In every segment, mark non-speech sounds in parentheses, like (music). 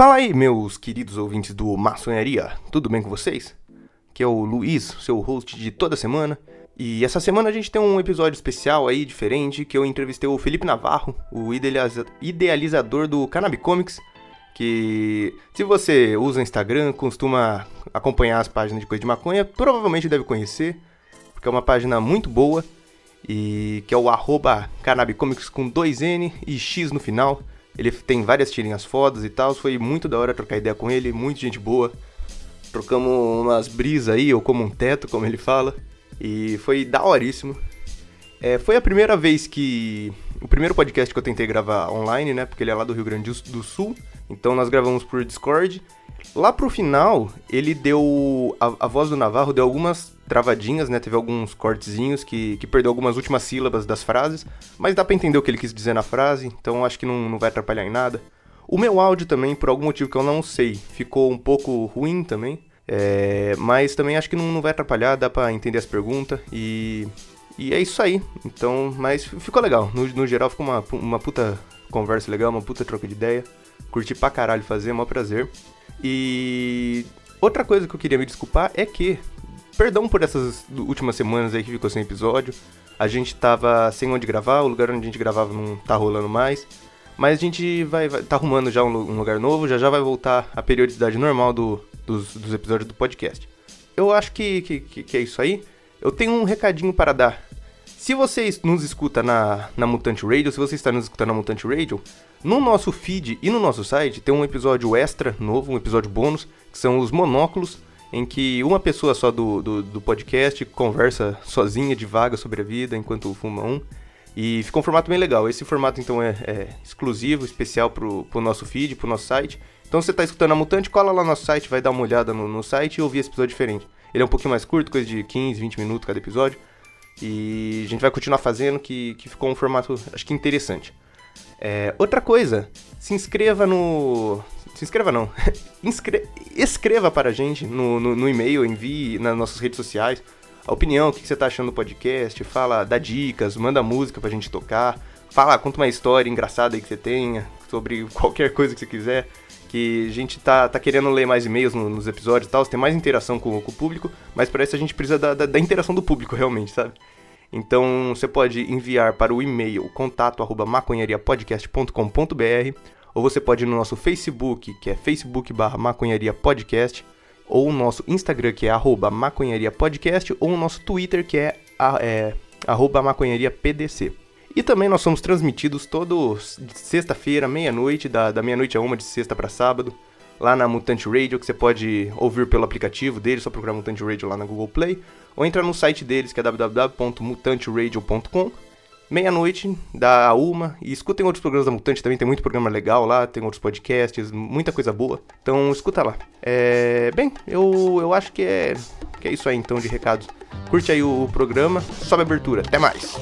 Fala aí, meus queridos ouvintes do Maçonharia, tudo bem com vocês? Que é o Luiz, seu host de toda semana. E essa semana a gente tem um episódio especial aí, diferente, que eu entrevistei o Felipe Navarro, o idealiza idealizador do Cannabis Comics, que se você usa Instagram, costuma acompanhar as páginas de coisa de maconha, provavelmente deve conhecer, porque é uma página muito boa, e que é o arroba com 2N e X no final. Ele tem várias tirinhas fodas e tal. Foi muito da hora trocar ideia com ele, muita gente boa. Trocamos umas brisas aí, ou como um teto, como ele fala. E foi daoríssimo. É, foi a primeira vez que. O primeiro podcast que eu tentei gravar online, né? Porque ele é lá do Rio Grande do Sul. Então nós gravamos por Discord. Lá pro final, ele deu. A, a voz do Navarro deu algumas travadinhas, né? Teve alguns cortezinhos que, que perdeu algumas últimas sílabas das frases. Mas dá pra entender o que ele quis dizer na frase, então acho que não, não vai atrapalhar em nada. O meu áudio também, por algum motivo que eu não sei, ficou um pouco ruim também. É, mas também acho que não, não vai atrapalhar, dá pra entender as perguntas e. E é isso aí. Então, mas ficou legal. No, no geral, ficou uma, uma puta conversa legal, uma puta troca de ideia. Curti pra caralho fazer, é maior prazer. E outra coisa que eu queria me desculpar é que, perdão por essas últimas semanas aí que ficou sem episódio, a gente tava sem onde gravar, o lugar onde a gente gravava não tá rolando mais. Mas a gente vai, vai tá arrumando já um, um, lugar novo, já já vai voltar a periodicidade normal do, dos, dos, episódios do podcast. Eu acho que, que, que, é isso aí. Eu tenho um recadinho para dar. Se você nos escuta na, na Mutante Radio, se você está nos escutando na Mutante Radio, no nosso feed e no nosso site tem um episódio extra novo, um episódio bônus, que são os monóculos, em que uma pessoa só do, do, do podcast conversa sozinha, devaga sobre a vida, enquanto fuma um. E ficou um formato bem legal. Esse formato, então, é, é exclusivo, especial pro, pro nosso feed, pro nosso site. Então, se você tá escutando a Mutante, cola lá no nosso site, vai dar uma olhada no, no site e ouvir esse episódio diferente. Ele é um pouquinho mais curto, coisa de 15, 20 minutos cada episódio. E a gente vai continuar fazendo, que, que ficou um formato, acho que interessante. É, outra coisa, se inscreva no. Se inscreva não. (laughs) Inscre... Escreva para a gente no, no, no, e-mail, envie nas nossas redes sociais a opinião, o que, que você está achando do podcast, fala, dá dicas, manda música para a gente tocar, fala, conta uma história engraçada aí que você tenha, sobre (laughs) qualquer coisa que você quiser. Que a gente tá, tá querendo ler mais e-mails no, nos episódios e tal, tem mais interação com, com, o público, mas para isso a gente precisa da, da, da interação do público realmente, sabe? Então você pode enviar para o e-mail contato@maconhariapodcast.com.br ou você pode ir no nosso Facebook, que é facebook/maconhariapodcast, ou o nosso Instagram, que é @maconhariapodcast, ou o nosso Twitter, que é, é maconhariapdc. E também nós somos transmitidos todos sexta-feira, meia-noite, da, da meia-noite a uma, de sexta para sábado, lá na Mutante Radio, que você pode ouvir pelo aplicativo dele, só procurar Mutante Radio lá na Google Play, ou entra no site deles que é www.mutanteradio.com. Meia-noite, da uma, e escutem outros programas da Mutante também, tem muito programa legal lá, tem outros podcasts, muita coisa boa. Então escuta lá. É, bem, eu, eu acho que é, que é isso aí então de recados. Curte aí o programa, sobe a abertura. Até mais!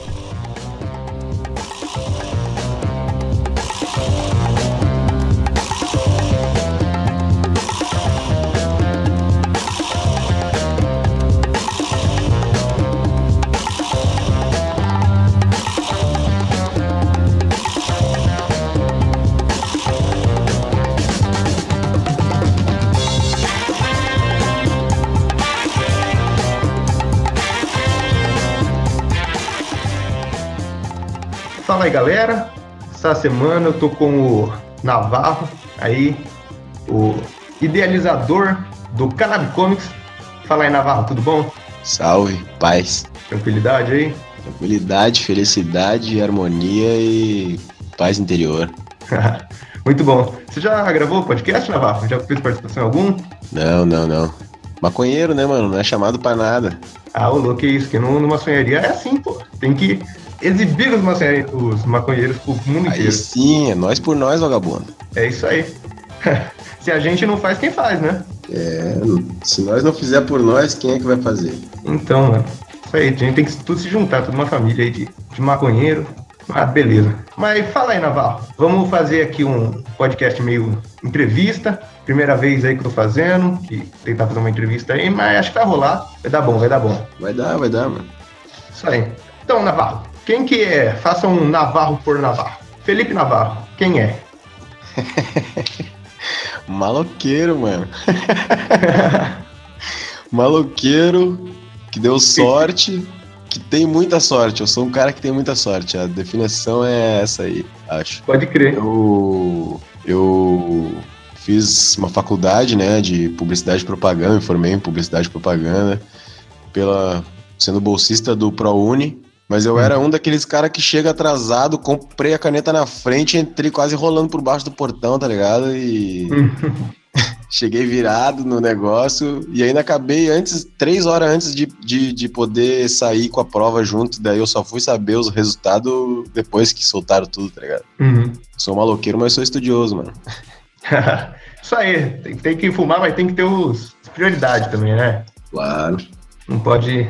Fala aí, galera. Essa semana eu tô com o Navarro, aí, o idealizador do Cannabis Comics. Fala aí, Navarro, tudo bom? Salve, paz. Tranquilidade aí? Tranquilidade, felicidade, harmonia e paz interior. (laughs) Muito bom. Você já gravou podcast, Navarro? Já fez participação em algum? Não, não, não. Maconheiro, né, mano? Não é chamado pra nada. Ah, o louco é isso, que numa sonharia é assim, pô. Tem que exibir os maconheiros, os maconheiros pro mundo inteiro. Aí sim, é nós por nós, vagabundo. É isso aí. (laughs) se a gente não faz, quem faz, né? É, se nós não fizer por nós, quem é que vai fazer? Então, né? Isso aí, a gente tem que tudo se juntar, toda uma família aí de, de maconheiro. Ah, beleza. Mas fala aí, Navarro. Vamos fazer aqui um podcast meio entrevista. Primeira vez aí que eu tô fazendo, que tentar fazer uma entrevista aí, mas acho que vai rolar. Vai dar bom, vai dar bom. Vai dar, vai dar, mano. Isso aí. Então, Navarro, quem que é? Faça um Navarro por Navarro. Felipe Navarro, quem é? (laughs) Maloqueiro, mano. (laughs) Maloqueiro que deu sorte, que tem muita sorte. Eu sou um cara que tem muita sorte. A definição é essa aí, acho. Pode crer. Eu, eu fiz uma faculdade, né, de publicidade e propaganda, me formei em publicidade e propaganda, pela sendo bolsista do ProUni. Mas eu era um daqueles caras que chega atrasado, comprei a caneta na frente, entrei quase rolando por baixo do portão, tá ligado? E (laughs) (laughs) cheguei virado no negócio e ainda acabei antes, três horas antes de, de, de, poder sair com a prova junto. Daí eu só fui saber os resultados depois que soltaram tudo, tá ligado? Uhum. Sou maloqueiro, mas sou estudioso, mano. (laughs) Isso aí, tem, tem que fumar, mas tem que ter os prioridade também, né? Claro. Não pode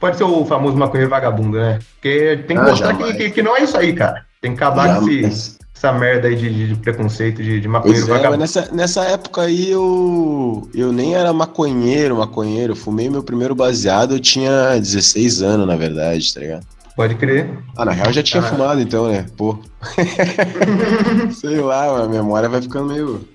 pode ser o famoso maconheiro vagabundo, né? Porque tem que ah, mostrar que, que, que, não é isso aí, cara. Tem que acabar com esse, essa merda aí de, de preconceito de, de maconheiro pois vagabundo. É, nessa, nessa época aí eu, eu nem era maconheiro, maconheiro. Eu fumei meu primeiro baseado, eu tinha 16 anos, na verdade, tá ligado? Pode crer. Ah, na real eu já tinha ah. fumado então, né? Pô. (laughs) Sei lá, a memória vai ficando meio.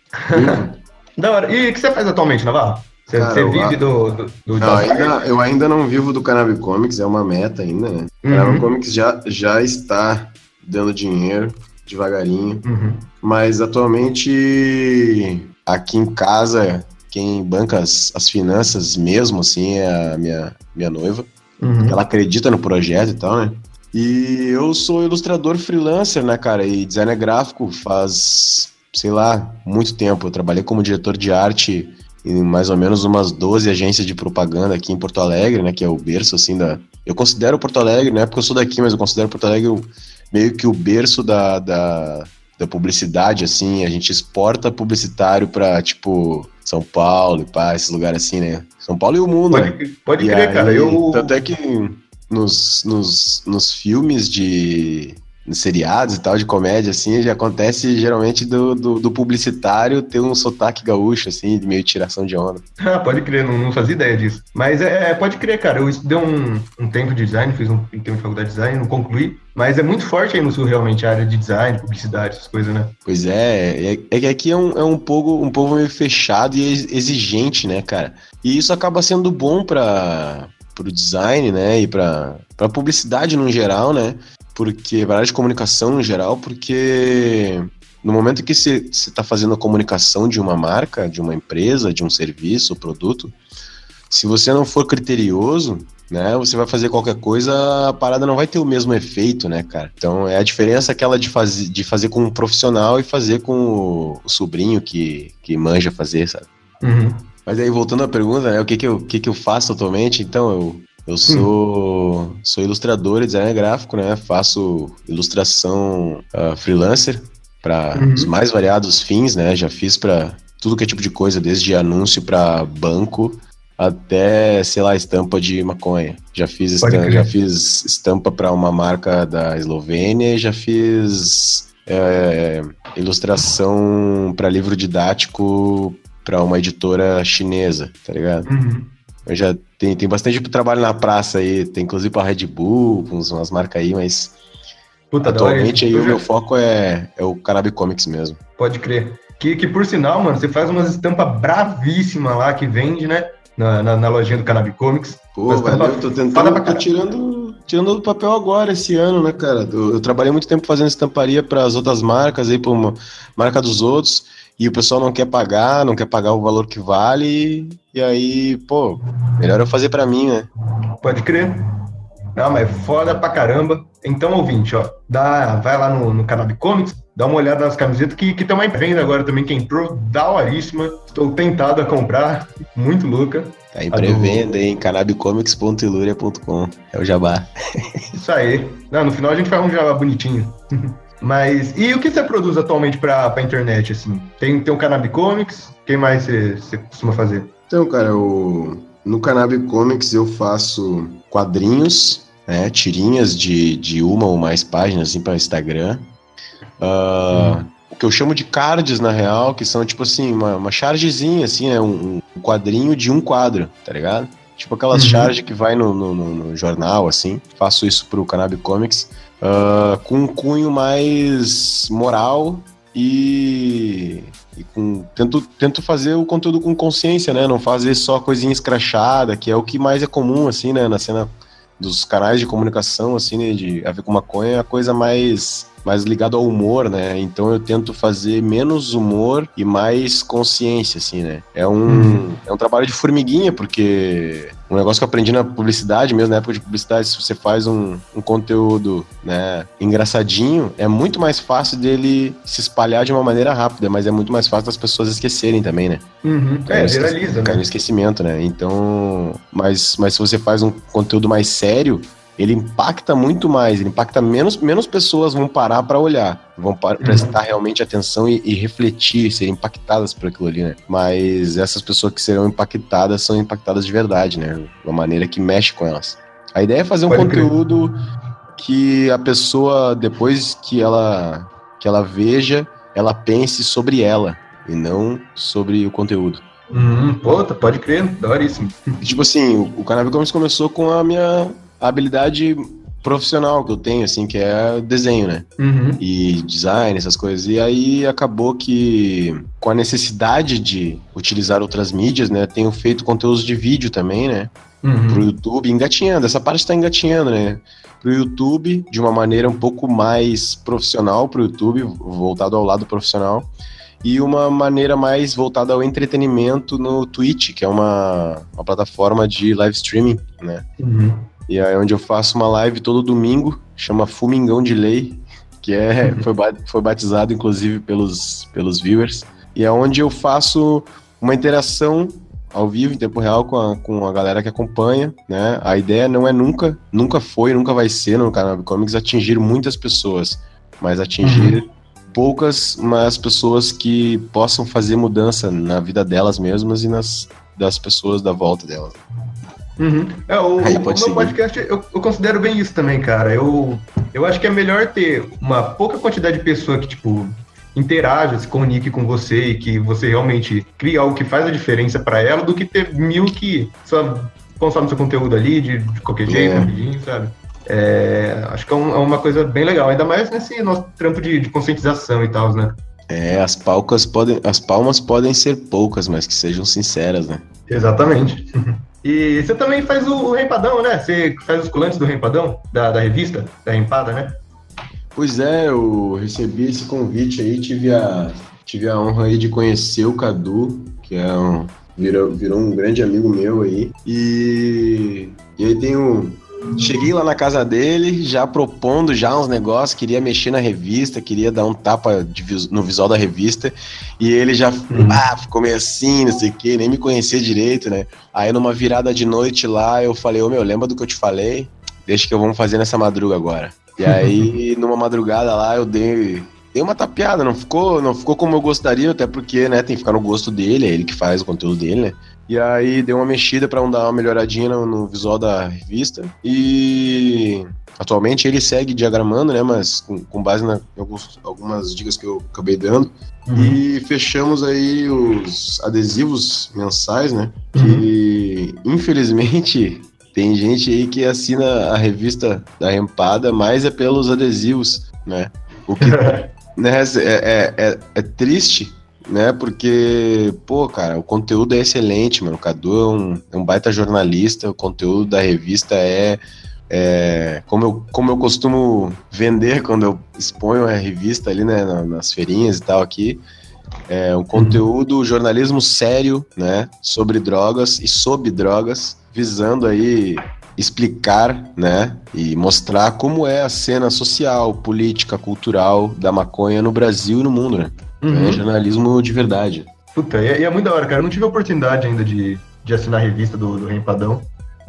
da hora. E o que você faz atualmente, Navarro? Você, Cara, você vive do. do, do não, ainda, eu ainda não vivo do Cannabis Comics, é uma meta ainda, né? Uhum. Cannabis Comics já, já está dando dinheiro devagarinho. Uhum. Mas atualmente, aqui em casa, quem banca as, as finanças mesmo, assim, é a minha, minha noiva. Uhum. Ela acredita no projeto e tal, né? E eu sou ilustrador freelancer, né, cara? E designer gráfico faz, sei lá, muito tempo. Eu trabalhei como diretor de arte em mais ou menos umas 12 agências de propaganda aqui em Porto Alegre, né, que é o berço assim da Eu considero Porto Alegre, não é porque eu sou daqui, mas eu considero Porto Alegre meio que o berço da, da, da publicidade assim, a gente exporta publicitário para tipo São Paulo e pá, esses lugares assim, né? São Paulo e o mundo. Pode, né? pode crer, aí, cara. Eu... Tanto é que nos, nos, nos filmes de seriados e tal, de comédia, assim, já acontece geralmente do, do, do, publicitário ter um sotaque gaúcho, assim, de meio tiração de onda. Ah, pode crer, não, não fazia ideia disso. Mas é, é, pode crer, cara, eu estudei um, um tempo de design, fiz um tempo de faculdade de design, não concluí, mas é muito forte aí no sul, realmente, a área de design, publicidade, essas coisas, né? Pois é, é, é que aqui é um, é um, povo, um povo meio fechado e exigente, né, cara? E isso acaba sendo bom para o design, né, e para a publicidade no geral, né? Porque para a área de comunicação no geral, porque no momento que você está fazendo a comunicação de uma marca, de uma empresa, de um serviço, produto, se você não for criterioso, né, você vai fazer qualquer coisa, a parada não vai ter o mesmo efeito, né, cara? Então é a diferença aquela de, faz, de fazer com um profissional e fazer com o, o sobrinho que, que manja fazer, sabe? Uhum. Mas aí, voltando à pergunta, né, o que que eu, o que que eu faço atualmente? Então, eu eu sou, hum. sou ilustrador e designer gráfico, né? Faço ilustração uh, freelancer para uhum. os mais variados fins, né? Já fiz para tudo que é tipo de coisa, desde anúncio para banco até, sei lá, estampa de maconha. Já fiz estampa, já fiz estampa para uma marca da Eslovênia, já fiz é, ilustração para livro didático para uma editora chinesa, tá ligado? Uhum. Eu já tem, tem bastante trabalho na praça aí, tem inclusive pra Red Bull, uns, umas marcas aí, mas Puta, atualmente aí o meu foco é, é o Cannabis Comics mesmo. Pode crer. Que, que por sinal, mano, você faz umas estampas bravíssimas lá que vende, né? Na, na, na lojinha do Cannabis Comics. Pô, valeu, eu tô tentando, tô tirando, tirando do papel agora esse ano, né, cara? Eu, eu trabalhei muito tempo fazendo estamparia para as outras marcas aí, para uma marca dos outros e o pessoal não quer pagar, não quer pagar o valor que vale, e aí, pô, melhor eu fazer para mim, né? Pode crer. Não, mas foda pra caramba. Então, ouvinte, ó, dá, vai lá no, no Cannabis Comics, dá uma olhada nas camisetas que estão mais venda agora também, que entrou, daoríssima. Estou tentado a comprar, muito louca. Tá em pré-venda do... em cannabiscomics.iluria.com. É o jabá. Isso aí. Não, no final a gente faz um jabá bonitinho. (laughs) Mas, e o que você produz atualmente para a internet, assim? Tem, tem o Cannabis Comics, quem mais você, você costuma fazer? Então, cara, o, no Cannabis Comics eu faço quadrinhos, né, tirinhas de, de uma ou mais páginas, assim, para Instagram. Uh, hum. O que eu chamo de cards, na real, que são, tipo assim, uma, uma chargezinha, assim, né, um, um quadrinho de um quadro, tá ligado? Tipo aquelas uhum. charges que vai no, no, no, jornal, assim. Faço isso pro Cannabis Comics uh, com um cunho mais moral e, E com, tento, tento fazer o conteúdo com consciência, né? Não fazer só coisinha escrachada, que é o que mais é comum, assim, né? Na cena dos canais de comunicação, assim, né? De a ver com maconha, é a coisa mais mais ligado ao humor, né? Então eu tento fazer menos humor e mais consciência, assim, né? É um, uhum. é um trabalho de formiguinha, porque um negócio que eu aprendi na publicidade, mesmo na época de publicidade, se você faz um, um conteúdo né, engraçadinho, é muito mais fácil dele se espalhar de uma maneira rápida, mas é muito mais fácil das pessoas esquecerem também, né? Uhum. É, viraliza, né? no esquecimento, né? Então, mas, mas se você faz um conteúdo mais sério, ele impacta muito mais, ele impacta menos, menos pessoas vão parar para olhar, vão par uhum. prestar realmente atenção e, e, refletir, serem impactadas por aquilo ali, né? Mas essas pessoas que serão impactadas são impactadas de verdade, né? Uma maneira que mexe com elas. A ideia é fazer um Pode conteúdo crer. que a pessoa, depois que ela, que ela veja, ela pense sobre ela e não sobre o conteúdo. Hum, pô, pode crer, daoríssimo. Tipo assim, o, o Cannabis Gomes começou com a minha a habilidade profissional que eu tenho, assim, que é desenho, né? Uhum. E design, essas coisas. E aí acabou que, com a necessidade de utilizar outras mídias, né? Tenho feito conteúdos de vídeo também, né? Uhum. Pro YouTube, engatinhando. Essa parte está engatinhando, né? Pro YouTube, de uma maneira um pouco mais profissional pro YouTube, voltado ao lado profissional. E uma maneira mais voltada ao entretenimento no Twitch, que é uma, uma plataforma de live streaming, né? Uhum. E aí é onde eu faço uma live todo domingo, chama Fumingão de Lei, que é, (laughs) foi, foi batizado inclusive pelos, pelos viewers. E é onde eu faço uma interação ao vivo, em tempo real, com a, com a galera que acompanha, né? A ideia não é nunca, nunca foi, nunca vai ser no canal Comics atingir muitas pessoas, mas atingir uhum. poucas, mas pessoas que possam fazer mudança na vida delas mesmas e nas das pessoas da volta delas. Uhum. É, o, Aí, o meu podcast, eu, eu, considero bem isso também, cara. Eu, eu acho que é melhor ter uma pouca quantidade de pessoa que, tipo, interaja, se comunique com você e que você realmente crie algo que faz a diferença para ela, do que ter mil que só consomem seu conteúdo ali de, de qualquer jeito, é. rapidinho, sabe? É, acho que é, um, é, uma coisa bem legal, ainda mais nesse nosso trampo de, de conscientização e tal, né? É, as palcas podem, as palmas podem ser poucas, mas que sejam sinceras, né? Exatamente. (laughs) E você também faz o, Rempadão, né? Você faz os colantes do Rempadão, da, da revista, da Rempada, né? Pois é, eu recebi esse convite aí, tive a, tive a honra aí de conhecer o Cadu, que é um, virou, virou um grande amigo meu aí. E, e aí tem um, Cheguei lá na casa dele, já propondo já uns negócios, queria mexer na revista, queria dar um tapa de, no visual da revista, e ele já uhum. ah, ficou meio assim, não sei o que, nem me conhecia direito, né? Aí numa virada de noite lá, eu falei, ô oh, meu, lembra do que eu te falei? Deixa que eu vamos fazer nessa madruga agora. E aí, (laughs) numa madrugada lá, eu dei, dei uma tapeada, não ficou, não ficou como eu gostaria, até porque, né, tem que ficar no gosto dele, é ele que faz o conteúdo dele, né? E aí deu uma mexida para dar uma melhoradinha no, visual da revista. E atualmente ele segue diagramando, né? Mas com, com base em algumas dicas que eu acabei dando. Uhum. E fechamos aí os adesivos mensais, né? Que uhum. infelizmente (laughs) tem gente aí que assina a revista da Rempada, mas é pelos adesivos, né? O que (laughs) né, é, é, é, é triste né? Porque, pô, cara, o conteúdo é excelente, mano. O Cadu é um, é um baita jornalista, o conteúdo da revista é, é, como, eu, como eu costumo vender (laughs) quando eu exponho a revista ali, né, nas feirinhas e tal aqui. É um conteúdo, jornalismo sério, né, sobre drogas e sob drogas, visando aí explicar, né, e mostrar como é a cena social, política, cultural da maconha no Brasil e no mundo, né? Uhum. É jornalismo de verdade. Puta, e é, e é, muito da hora, cara. Eu não tive a oportunidade ainda de, de assinar a revista do, do Rempadão.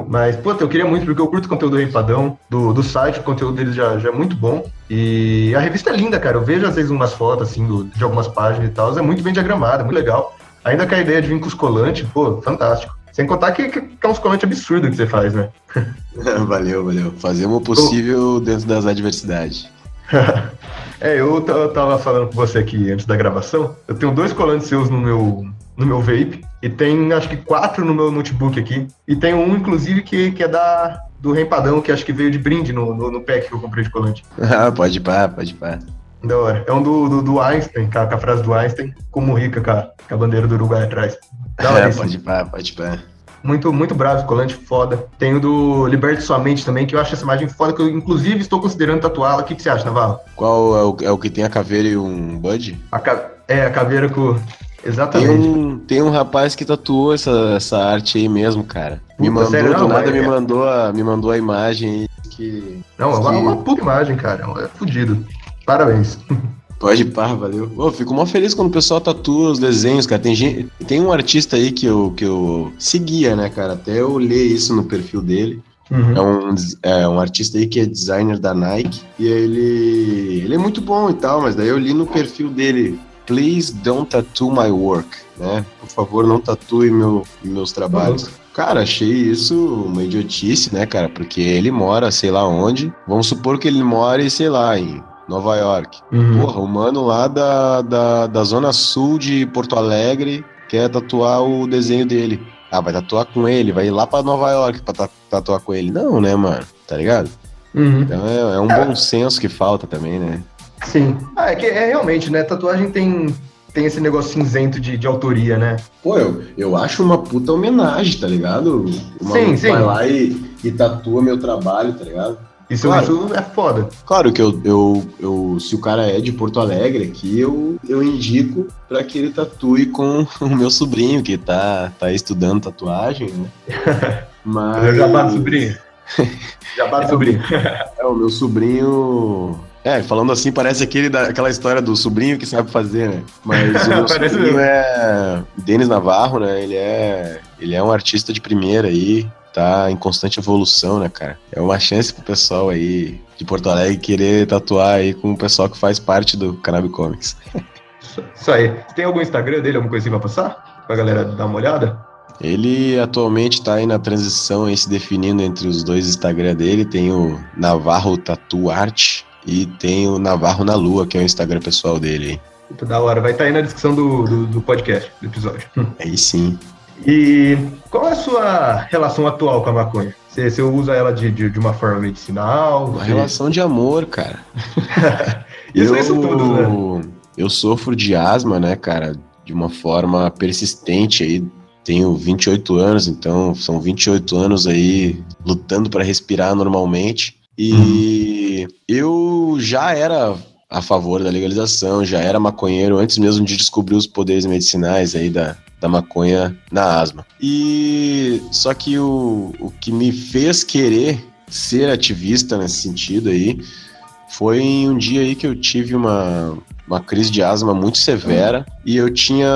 Mas, puta, eu queria muito, porque eu curto o conteúdo do Rempadão, do, do site, o conteúdo deles já, já é muito bom. E a revista é linda, cara. Eu vejo às vezes umas fotos, assim, do, de algumas páginas e tal. É muito bem diagramada, muito legal. Ainda com a ideia de vir com os colantes, pô, fantástico. Sem contar que, que, que é uns colantes absurdos que você faz, né? (laughs) valeu, valeu. Fazemos o possível dentro das adversidades. (laughs) É, eu, eu tava falando com você aqui antes da gravação. Eu tenho dois colantes seus no meu, no meu vape. E tem acho que quatro no meu notebook aqui. E tem um, inclusive, que, que é da, do Rempadão, que acho que veio de brinde no, no, no pack que eu comprei de colante. (laughs) Ah, pode pá, pode pá. Da hora. É um do, do, do Einstein, com a, com a frase do Einstein, como rica, com a, com a bandeira do Uruguai atrás. Da (laughs) hora É, pode pá, pode pá. Muito, muito bravo, colante foda. Tem o do Liberte Sua Mente também, que eu acho essa imagem foda, que eu inclusive estou considerando tatuá-la. O que, que você acha, Navarro? Qual é o, é o que tem a caveira e um bud? A ca- É, a caveira com. Tem Exatamente. um, tem um rapaz que tatuou essa, essa arte aí mesmo, cara. Me Puta, mandou, sério? do Não, nada é- me mandou, a, me mandou a imagem aí que... Não, é uma, que- uma puta imagem, cara. É fudido. Parabéns. (laughs) Pode par, valeu. Ô, fico mó feliz quando o pessoal tatua os desenhos, cara. Tem, gente, tem um artista aí que eu, que eu seguia, né, cara? Até eu ler isso no perfil dele. Uhum. É um, é um artista aí que é designer da Nike. E ele, ele é muito bom e tal, mas daí eu li no perfil dele. Please don't tattoo my work, né? Por favor, não tatue meu, meus trabalhos. Cara, achei isso uma idiotice, né, cara? Porque ele mora, sei lá onde. Vamos supor que ele mora, sei lá, em Nova York. Uhum. Porra, o mano lá da, da, da zona sul de Porto Alegre quer tatuar o desenho dele. Ah, vai tatuar com ele, vai ir lá pra Nova York pra ta- tatuar com ele. Não, né, mano? Tá ligado? Uhum. Então é, é um bom senso que falta também, né? Sim. Ah, é que é realmente, né? Tatuagem tem, tem esse negócio cinzento de, de autoria, né? Pô, eu, eu acho uma puta homenagem, tá ligado? Maluco Sim, sim. vai lá e, e tatua meu trabalho, tá ligado? Isso, Claro. isso é foda. Claro que eu, eu, eu, se o cara é de Porto Alegre aqui, eu, eu indico pra que ele tatue com (laughs) o meu sobrinho, que tá, tá estudando tatuagem, né? (laughs) Mas. Eu já bato sobrinho. (laughs) Já bato sobrinho. É, o meu sobrinho. É, falando assim, parece aquele da, aquela história do sobrinho que sabe fazer, né? Mas o meu sobrinho mesmo. é. Denis Navarro, né? Ele é. Ele é um artista de primeira aí. Tá em constante evolução, né, cara? É uma chance pro pessoal aí de Porto Alegre querer tatuar aí com o pessoal que faz parte do Cannabis Comics. (laughs) Isso aí. Tem algum Instagram dele, alguma coisinha pra passar? Pra galera dar uma olhada? Ele atualmente tá aí na transição aí se definindo entre os dois Instagram dele. Tem o Navarro Tatu Art e tem o Navarro na Lua, que é o Instagram pessoal dele aí. Da hora. Vai estar aí na descrição do, do, do podcast, do episódio. Aí sim. E qual é a sua relação atual com a maconha? Você, você usa ela de, de, de uma forma medicinal? Uma Você- relação de amor, cara. (laughs) Isso- isso tudo, né? Eu sofro de asma, né, cara, de uma forma persistente aí. Tenho 28 anos, então são 28 anos aí lutando para respirar normalmente. E eu já era a favor da legalização, já era maconheiro antes mesmo de descobrir os poderes medicinais aí da, da maconha na asma. E só que o, o que me fez querer ser ativista nesse sentido aí foi em um dia aí que eu tive uma, uma crise de asma muito severa e eu tinha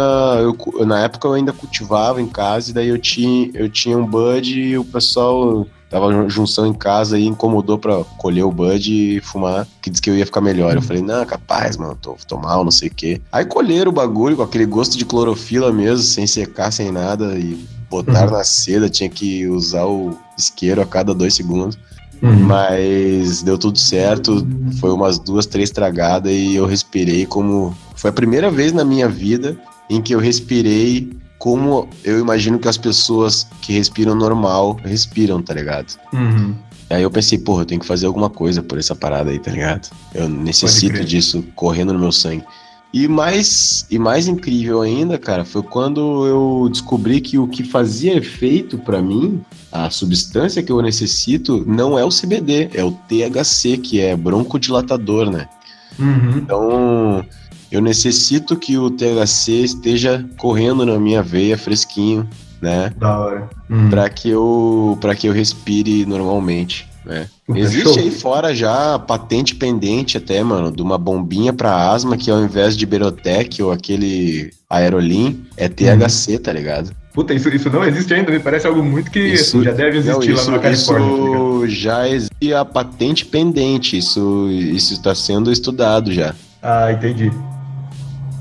eu, na época eu ainda cultivava em casa e daí eu tinha eu tinha um bud e o pessoal tava jun- junção em casa e incomodou pra colher o bud e fumar, que disse que eu ia ficar melhor. Eu falei: "Não, capaz, mano, tô, tô mal, não sei o quê". Aí colheram o bagulho com aquele gosto de clorofila mesmo, sem secar, sem nada e botaram na seda, tinha que usar o isqueiro a cada dois segundos. Uhum. Mas deu tudo certo, foi umas duas, três tragadas e eu respirei como. Foi a primeira vez na minha vida em que eu respirei como eu imagino que as pessoas que respiram normal respiram, tá ligado? Uhum. Aí eu pensei, porra, eu tenho que fazer alguma coisa por essa parada aí, tá ligado? Eu necessito disso correndo no meu sangue. E mais, e mais incrível ainda, cara, foi quando eu descobri que o que fazia efeito pra mim, a substância que eu necessito, não é o CBD, é o THC, que é broncodilatador, né? Uhum. Então, eu necessito que o THC esteja correndo na minha veia fresquinho, né? Da hora. Uhum. Pra que eu para que eu respire normalmente, né? Existe show. aí fora já patente pendente até, mano, de uma bombinha pra asma que ao invés de Berotec ou aquele Aerolim é THC, tá ligado? Puta, isso, isso não existe ainda, me parece algo muito que Isso- já deve Não, existir isso, lá na Califórnia. tá isso já existe a patente pendente, isso isso está sendo estudado já. Ah, entendi.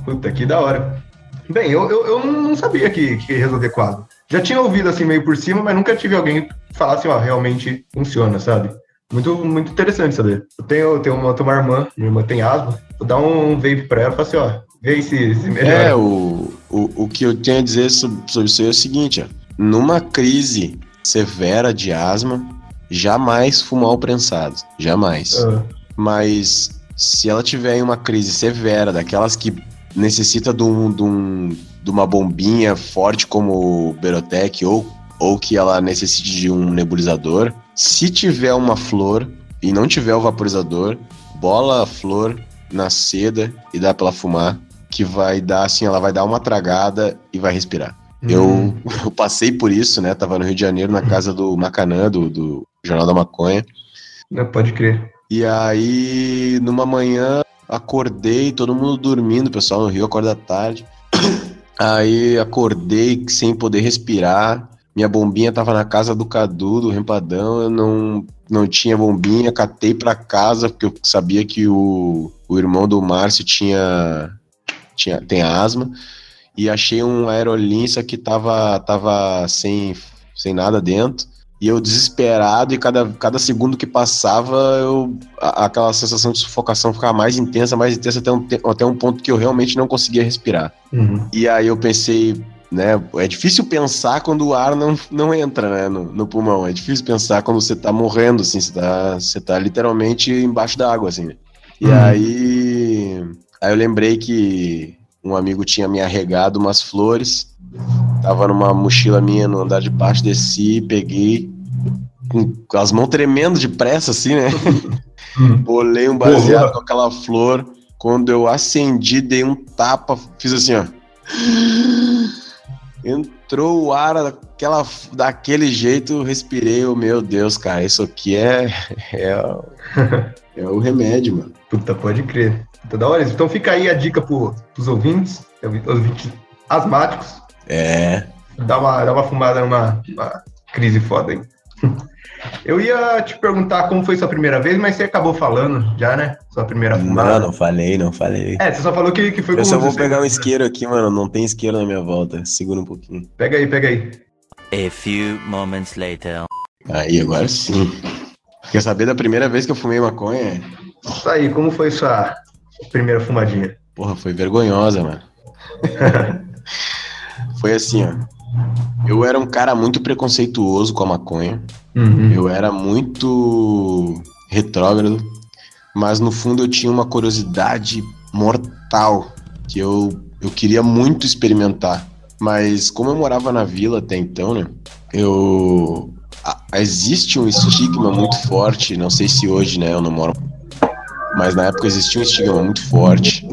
Puta, que da hora. Bem, eu, eu, eu não sabia que, que ia resolver quadro. Já tinha ouvido assim meio por cima, mas nunca tive alguém falar assim, ó, realmente funciona, sabe? Muito, muito interessante saber. Eu tenho, eu tenho, uma, eu tenho uma irmã, minha irmã tem asma, vou dar um vape pra ela e falar assim, ó, vê se, se melhora. É, o, o, o que eu tenho a dizer sobre, sobre isso aí é o seguinte, ó. Numa crise severa de asma, jamais fumar o prensado. Jamais. Ah, Mas se ela tiver em uma crise severa, daquelas que necessita de, um, de, um, de uma bombinha forte como o Berotec ou, ou que ela necessite de um nebulizador, se tiver uma flor e não tiver o vaporizador, bola a flor na seda e dá pra ela fumar, que vai dar assim, ela vai dar uma tragada e vai respirar. Hum. Eu, (laughs) eu passei por isso, né? Tava no Rio de Janeiro, na casa do Macanã, do, do Jornal da Maconha. Não, Pode crer. E aí, numa manhã, acordei, todo mundo dormindo, o pessoal no Rio acorda tarde. (coughs) Aí acordei sem poder respirar. Minha bombinha tava na casa do Cadu, do Rempadão. Eu não, não tinha bombinha, catei pra casa, porque eu sabia que o, o irmão do Márcio tinha, tinha tem asma. E achei um aerolinça que tava, tava sem, sem nada dentro. E eu desesperado, e cada, cada segundo que passava, eu, a- aquela sensação de sufocação ficava mais intensa, mais intensa, até um, até um ponto que eu realmente não conseguia respirar. Uhum. E aí eu pensei, né? É difícil pensar quando o ar não, não entra, né, no, no pulmão. É difícil pensar quando você tá morrendo, assim, você tá, você tá literalmente embaixo da água, assim. né? E Uhum. aí, aí eu lembrei que um amigo tinha me arregado umas flores. Tava numa mochila minha no andar de baixo, desci, peguei com, as mãos tremendo de pressa, assim, né? Uhum. Bolei um baseado Porra. com aquela flor. Quando eu acendi, dei um tapa, fiz assim, ó. Entrou o ar daquela, daquele jeito, respirei, oh, meu Deus, cara, isso aqui é, é, o- é o remédio, mano. Puta, pode crer. Puta, da hora. Então fica aí a dica pro, pros ouvintes, ouvintes asmáticos. É, Dá uma, dá uma fumada numa uma crise foda aí. (laughs) Eu ia te perguntar como foi sua primeira vez, mas você acabou falando já, né? Sua primeira fumada. não, não falei, não falei. É, você só falou que, que foi Eu só vou 16 pegar um né? isqueiro aqui, mano, não tem isqueiro na minha volta, segura um pouquinho. Pega aí, pega aí. A few moments later. Aí, agora sim. Quer saber da primeira vez que eu fumei maconha? Isso aí, como foi sua primeira fumadinha? Porra, foi vergonhosa, mano. (laughs) foi assim, ó. Eu era um cara muito preconceituoso com a maconha. Uhum. Eu era muito retrógrado. Mas no fundo eu tinha uma curiosidade mortal que eu, eu queria muito experimentar. Mas como eu morava na vila até então, né? Eu. a- existe um estigma muito forte, não sei se hoje, né? Eu não moro mas na época existia um estigma muito forte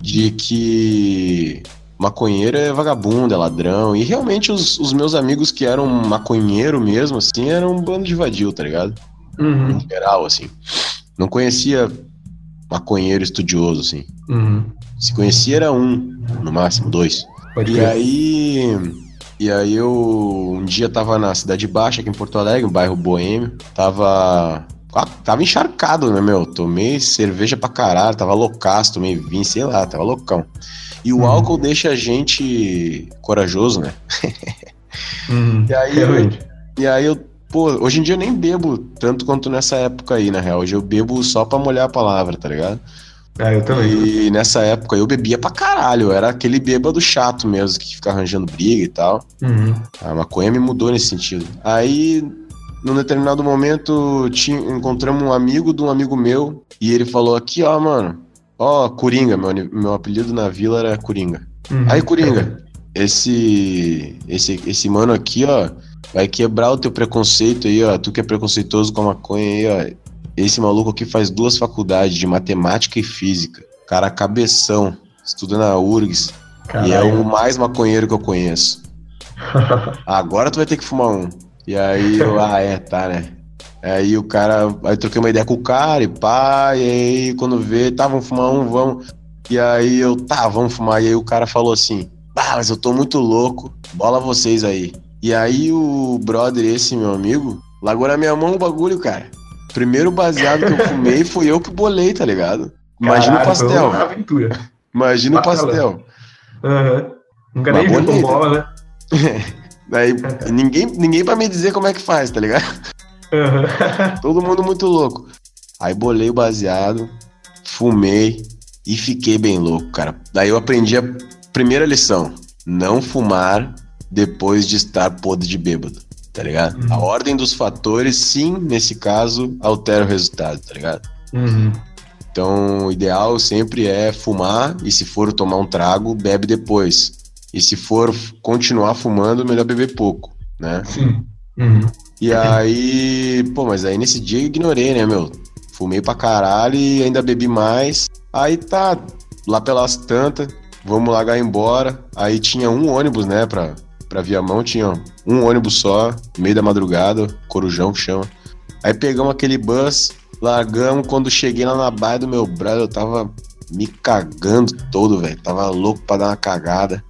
de que maconheiro é vagabundo, é ladrão. E realmente os, os meus amigos que eram maconheiro mesmo, assim, eram um bando de vadio, tá ligado? Uhum. Em geral, assim. Não conhecia maconheiro estudioso, assim. Uhum. Se conhecia era um, no máximo, dois. Pode E crer. aí. E aí eu um dia tava na Cidade Baixa, aqui em Porto Alegre, um bairro boêmio. Tava. Ah, Tava encharcado, né, meu? Tomei cerveja pra caralho, tava loucaço, tomei vinho, sei lá, tava loucão. E o Uhum. álcool deixa a gente corajoso, né? Uhum. (laughs) E aí, Realmente. E aí eu, pô, hoje em dia eu nem bebo tanto quanto nessa época aí, na real. Hoje eu bebo só pra molhar a palavra, tá ligado? Ah, eu também. E nessa época eu bebia pra caralho. Eu era aquele bêbado chato mesmo, que fica arranjando briga e tal. Uhum. A maconha me mudou nesse sentido. Aí, num determinado momento, tinha, encontramos um amigo de um amigo meu. E ele falou aqui, ó, mano. Ó, Coringa, meu, meu apelido na vila era Coringa. Uhum. Aí, Coringa, esse, esse, esse mano aqui, ó, vai quebrar o teu preconceito aí, ó. Tu que é preconceituoso com a maconha aí, ó. Esse maluco aqui faz duas faculdades de matemática e física. Cara, cabeção. Estuda na URGS. E é Caralho. o mais maconheiro que eu conheço. (laughs) Agora tu vai ter que fumar um. E aí eu, ah, é, tá, né? Aí o cara, aí troquei uma ideia com o cara e pá, e aí quando vê, tá, vamos fumar um, vamos. E aí eu, tá, vamos fumar. E aí o cara falou assim, ah, mas eu tô muito louco, bola vocês aí. E aí o brother, esse meu amigo, largou na minha mão o bagulho, cara. Primeiro baseado que eu fumei (laughs) foi eu que bolei, tá ligado? Imagina o Caralho, foi pastel. uma aventura. Imagina o pastel. Aham. Nunca nem com bonita. bola, né? (laughs) Daí, ninguém, ninguém pra me dizer como é que faz, tá ligado? Aham. Todo mundo muito louco. Aí bolei o baseado, fumei e fiquei bem louco, cara. Daí eu aprendi a primeira lição: não fumar depois de estar podre de bêbado, tá ligado? Uhum. A ordem dos fatores, sim, nesse caso, altera o resultado, tá ligado? Uhum. Então, o ideal sempre é fumar e se for tomar um trago, bebe depois. E se for continuar fumando, melhor beber pouco, né? Sim. Uhum. E aí, pô, mas aí nesse dia eu ignorei, né, meu? Fumei pra caralho e ainda bebi mais. Aí tá, lá pelas tantas, vamos largar embora. Aí tinha um ônibus, né, pra, pra Viamão, tinha um ônibus só, meio da madrugada, Corujão que chama. Aí pegamos aquele bus, largamos. Quando cheguei lá na baia do meu brother, eu tava me cagando todo, velho. Tava louco pra dar uma cagada.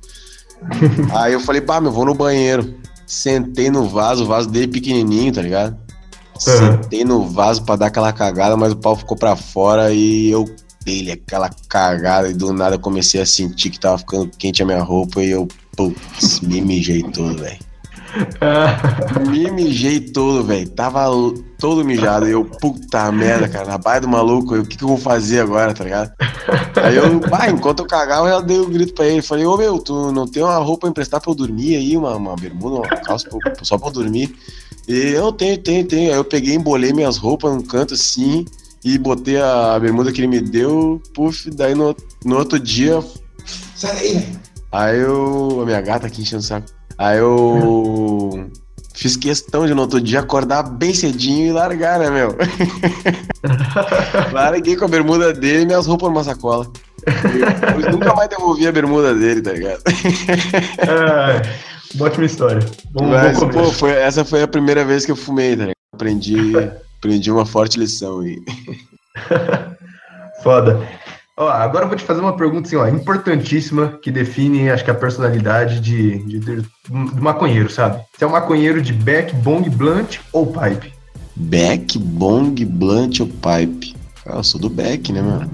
(laughs) Aí eu falei, pá, meu, vou no banheiro. Sentei no vaso, o vaso dele pequenininho, tá ligado? Sentei no vaso pra dar aquela cagada, mas o pau ficou pra fora e eu dei aquela cagada e do nada eu comecei a sentir que tava ficando quente a minha roupa e eu, putz, me mijei todo, velho. (laughs) Me mijei todo, velho. Tava todo mijado. E eu, puta merda, cara. Na baia do maluco, o que, que eu vou fazer agora, tá ligado? Aí eu, bah, enquanto eu cagava, eu dei um grito pra ele. Falei, ô meu, tu não tem uma roupa pra emprestar pra eu dormir aí? Uma, uma bermuda, uma calça pra, só pra eu dormir? E eu tenho, tenho, tenho. Aí eu peguei, embolei minhas roupas num canto assim e botei a bermuda que ele me deu, puf, daí no, no outro dia. Sai daí, Aí eu. A minha gata aqui enchendo o saco. Aí eu fiz questão de no outro dia acordar bem cedinho e largar, né, meu? (laughs) Larguei com a bermuda dele e minhas roupas numa sacola. Eu nunca mais devolvi a bermuda dele, tá ligado? É, ótima história. Bom, Mas, pô, foi, essa foi a primeira vez que eu fumei, tá ligado? Aprendi, aprendi uma forte lição aí. (laughs) Foda. Ó, agora eu vou te fazer uma pergunta assim, ó, importantíssima, que define, acho que a personalidade de, de, de, de maconheiro, sabe? Você é um maconheiro de beck, bong, blunt ou pipe? Beck, bong, blunt ou pipe? Ah, eu sou do beck, né, mano?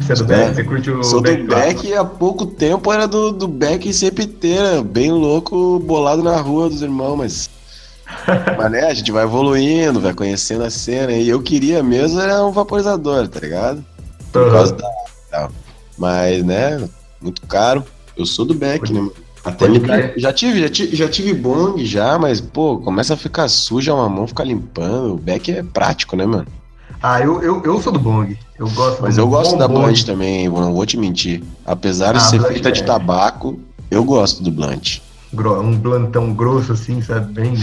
Você é do Beck? Você curte o Sou do Beck e há pouco tempo era do, do Beck e sepiteira, bem louco, bolado na rua dos irmãos, mas... (laughs) mas né, a gente vai evoluindo, vai conhecendo a cena, e eu queria mesmo era um vaporizador, tá ligado? Por uhum. causa da. Mas, né? Muito caro. Eu sou do Beck, né, Até me... já tive, já tive, já tive bong já, mas, pô, começa a ficar suja uma mão, ficar limpando. O Beck é prático, né, mano? Ah, eu, eu, eu sou do bong. Eu gosto Mas eu gosto da blunt também, não vou te mentir. Apesar ah, de ser feita de tabaco, eu gosto do blunt. Um blantão grosso, assim, sabe? Bem.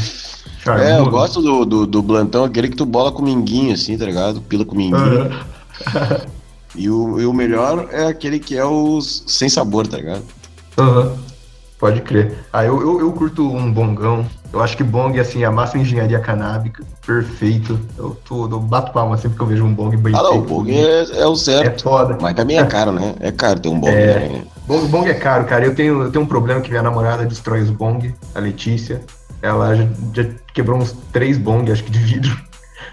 Charmoso. É, eu gosto do, do, do blantão, aquele que tu bola com minguinho, assim, tá ligado? Pila com minguinho. Uhum. (laughs) E o, e o melhor é aquele que é os sem sabor, tá ligado? Aham. Uhum. Pode crer. Ah, eu, eu, eu, curto um bongão. Eu acho que bong, assim, a massa engenharia canábica, perfeito. Eu, tô, eu bato palma sempre que eu vejo um bong bem Ah, não, o bong é, é, o certo. É foda. Mas também é (laughs) caro, né? É caro ter um bong. É... Né? Bong, bong é caro, cara. Eu tenho, eu tenho um problema que minha namorada destrói os bong, a Letícia. Ela já, já quebrou uns três bong, acho que de vidro.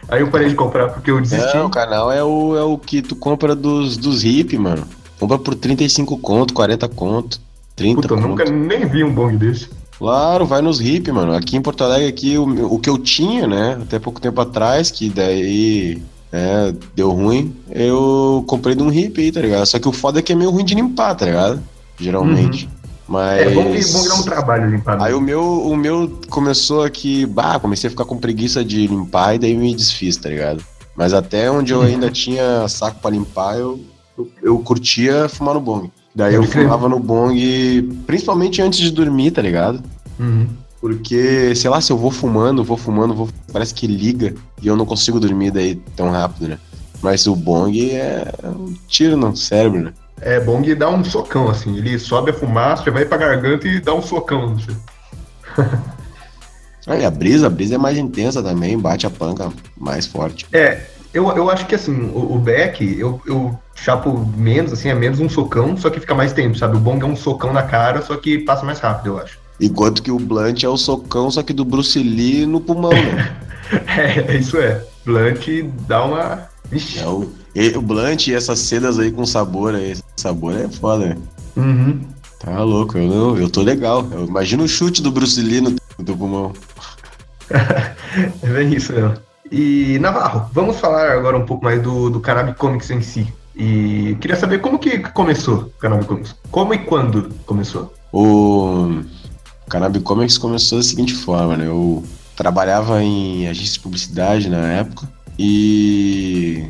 Aí eu parei de comprar porque eu desisti. Não, o canal é o, é o que tu compra dos, dos hip, mano. Compra por 35 conto, 40 conto, 30 Puta, conto. eu nunca nem vi um bong desse. Claro, vai nos hip, mano. Aqui em Porto Alegre, aqui, o, o que eu tinha, né, até pouco tempo atrás, que daí é, deu ruim, eu comprei de um hip aí, tá ligado? Só que o foda é que é meio ruim de limpar, tá ligado? Geralmente. Uhum. Mas... É bom que, bom que dá um trabalho limpar. Aí o meu, o meu começou aqui, bah, comecei a ficar com preguiça de limpar e daí me desfiz, tá ligado? Mas até onde eu ainda (laughs) tinha saco para limpar, eu, eu, eu, curtia fumar no bong. Daí eu fumava no bong, principalmente antes de dormir, tá ligado? Uhum. Porque, sei lá, se eu vou fumando, vou fumando, vou, parece que liga e eu não consigo dormir daí tão rápido, né? Mas o bong é um tiro no cérebro, né? É bom que dá um socão, assim. Ele sobe a fumaça, vai pra garganta e dá um socão. Assim. (laughs) a brisa, a brisa é mais intensa também, bate a panca mais forte. É, eu, eu acho que assim, o, o Beck, eu, eu chapo menos, assim, é menos um socão, só que fica mais tempo, sabe? O Bong é um socão na cara, só que passa mais rápido, eu acho. Enquanto que o Blunt é o socão, só que do Bruce Lee no pulmão, né? (laughs) é, isso é. Blunt dá uma. Vixe. É o e o Blunt e essas cedas aí com sabor aí. Sabor é foda, né? Uhum. Tá louco, eu, eu tô legal. Eu imagino o chute do Bruce Lee no do pulmão. (laughs) é bem isso, né? E, Navarro, vamos falar agora um pouco mais do, do Cannabis Comics em si. E queria saber como que começou o Cannabis Comics. Como e quando começou? O Cannabis Comics começou da seguinte forma, né? Eu trabalhava em agência de publicidade na época e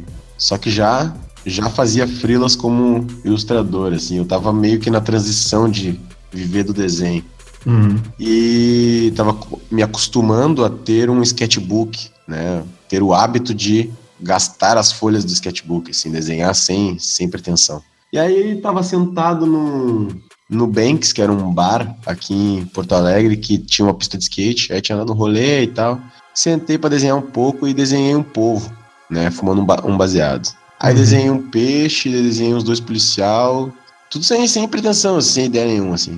só que já já fazia frilas como ilustrador, assim. Eu tava meio que na transição de viver do desenho. Uhum. E tava me acostumando a ter um sketchbook, né? Ter o hábito de gastar as folhas do sketchbook, assim, desenhar sem, sem pretensão. E aí tava sentado no, no Banks, que era um bar aqui em Porto Alegre, que tinha uma pista de skate, aí tinha dado um rolê e tal. Sentei para desenhar um pouco e desenhei um povo, né? Fumando um, ba um baseado. Aí Uhum. desenhei um peixe, desenhei uns dois policial, tudo sem, sem pretensão, assim, sem ideia nenhuma, assim.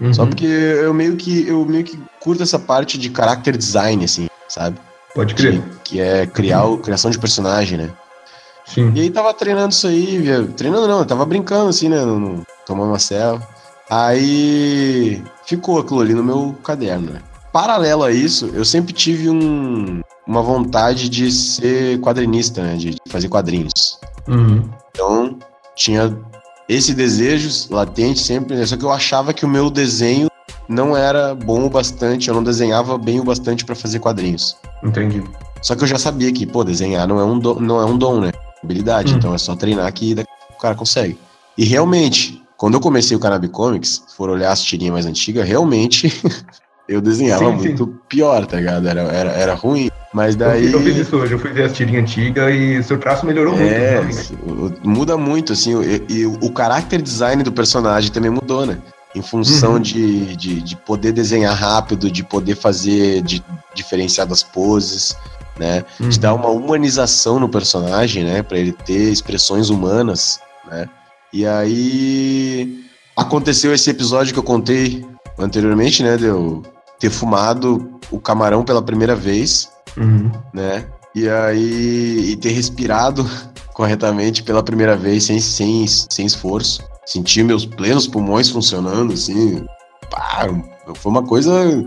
Uhum. Só porque eu meio que eu meio que curto essa parte de character design, assim, sabe? Pode crer. De- que é criar o, criação de personagem, né? Sim. E aí tava treinando isso aí, via- treinando não, eu tava brincando assim, né? No, no- tomando uma cela. Aí ficou aquilo ali no meu caderno, né? Paralelo a isso, eu sempre tive um, uma vontade de ser quadrinista, né? De fazer quadrinhos. Uhum. Então, tinha esse desejo latente sempre, né? Só que eu achava que o meu desenho não era bom o bastante, eu não desenhava bem o bastante pra fazer quadrinhos. Entendi. Só que eu já sabia que, pô, desenhar não é um dom, não é um dom, né? Habilidade, Hum. então é só treinar que o cara consegue. E realmente, quando eu comecei o Cannabis Comics, se for olhar as tirinhas mais antigas, realmente (laughs) eu desenhava Sim, sim. muito pior, tá ligado? Era, era, era ruim. Mas daí. eu fiz isso hoje, eu fui ver as tirinhas antigas e seu traço melhorou muito. É, o- muda muito, assim, e, e o character design do personagem também mudou, né? Em função Uhum. de, de, de poder desenhar rápido, de poder fazer de, diferenciar das poses, né? De Uhum. dar uma humanização no personagem, né? Pra ele ter expressões humanas, né? E aí aconteceu esse episódio que eu contei anteriormente, né? De eu ter fumado o camarão pela primeira vez, Uhum. né? E aí e ter respirado (laughs) corretamente pela primeira vez sem, sem, sem esforço. Sentir meus plenos pulmões funcionando, assim. Pá, foi uma coisa (laughs)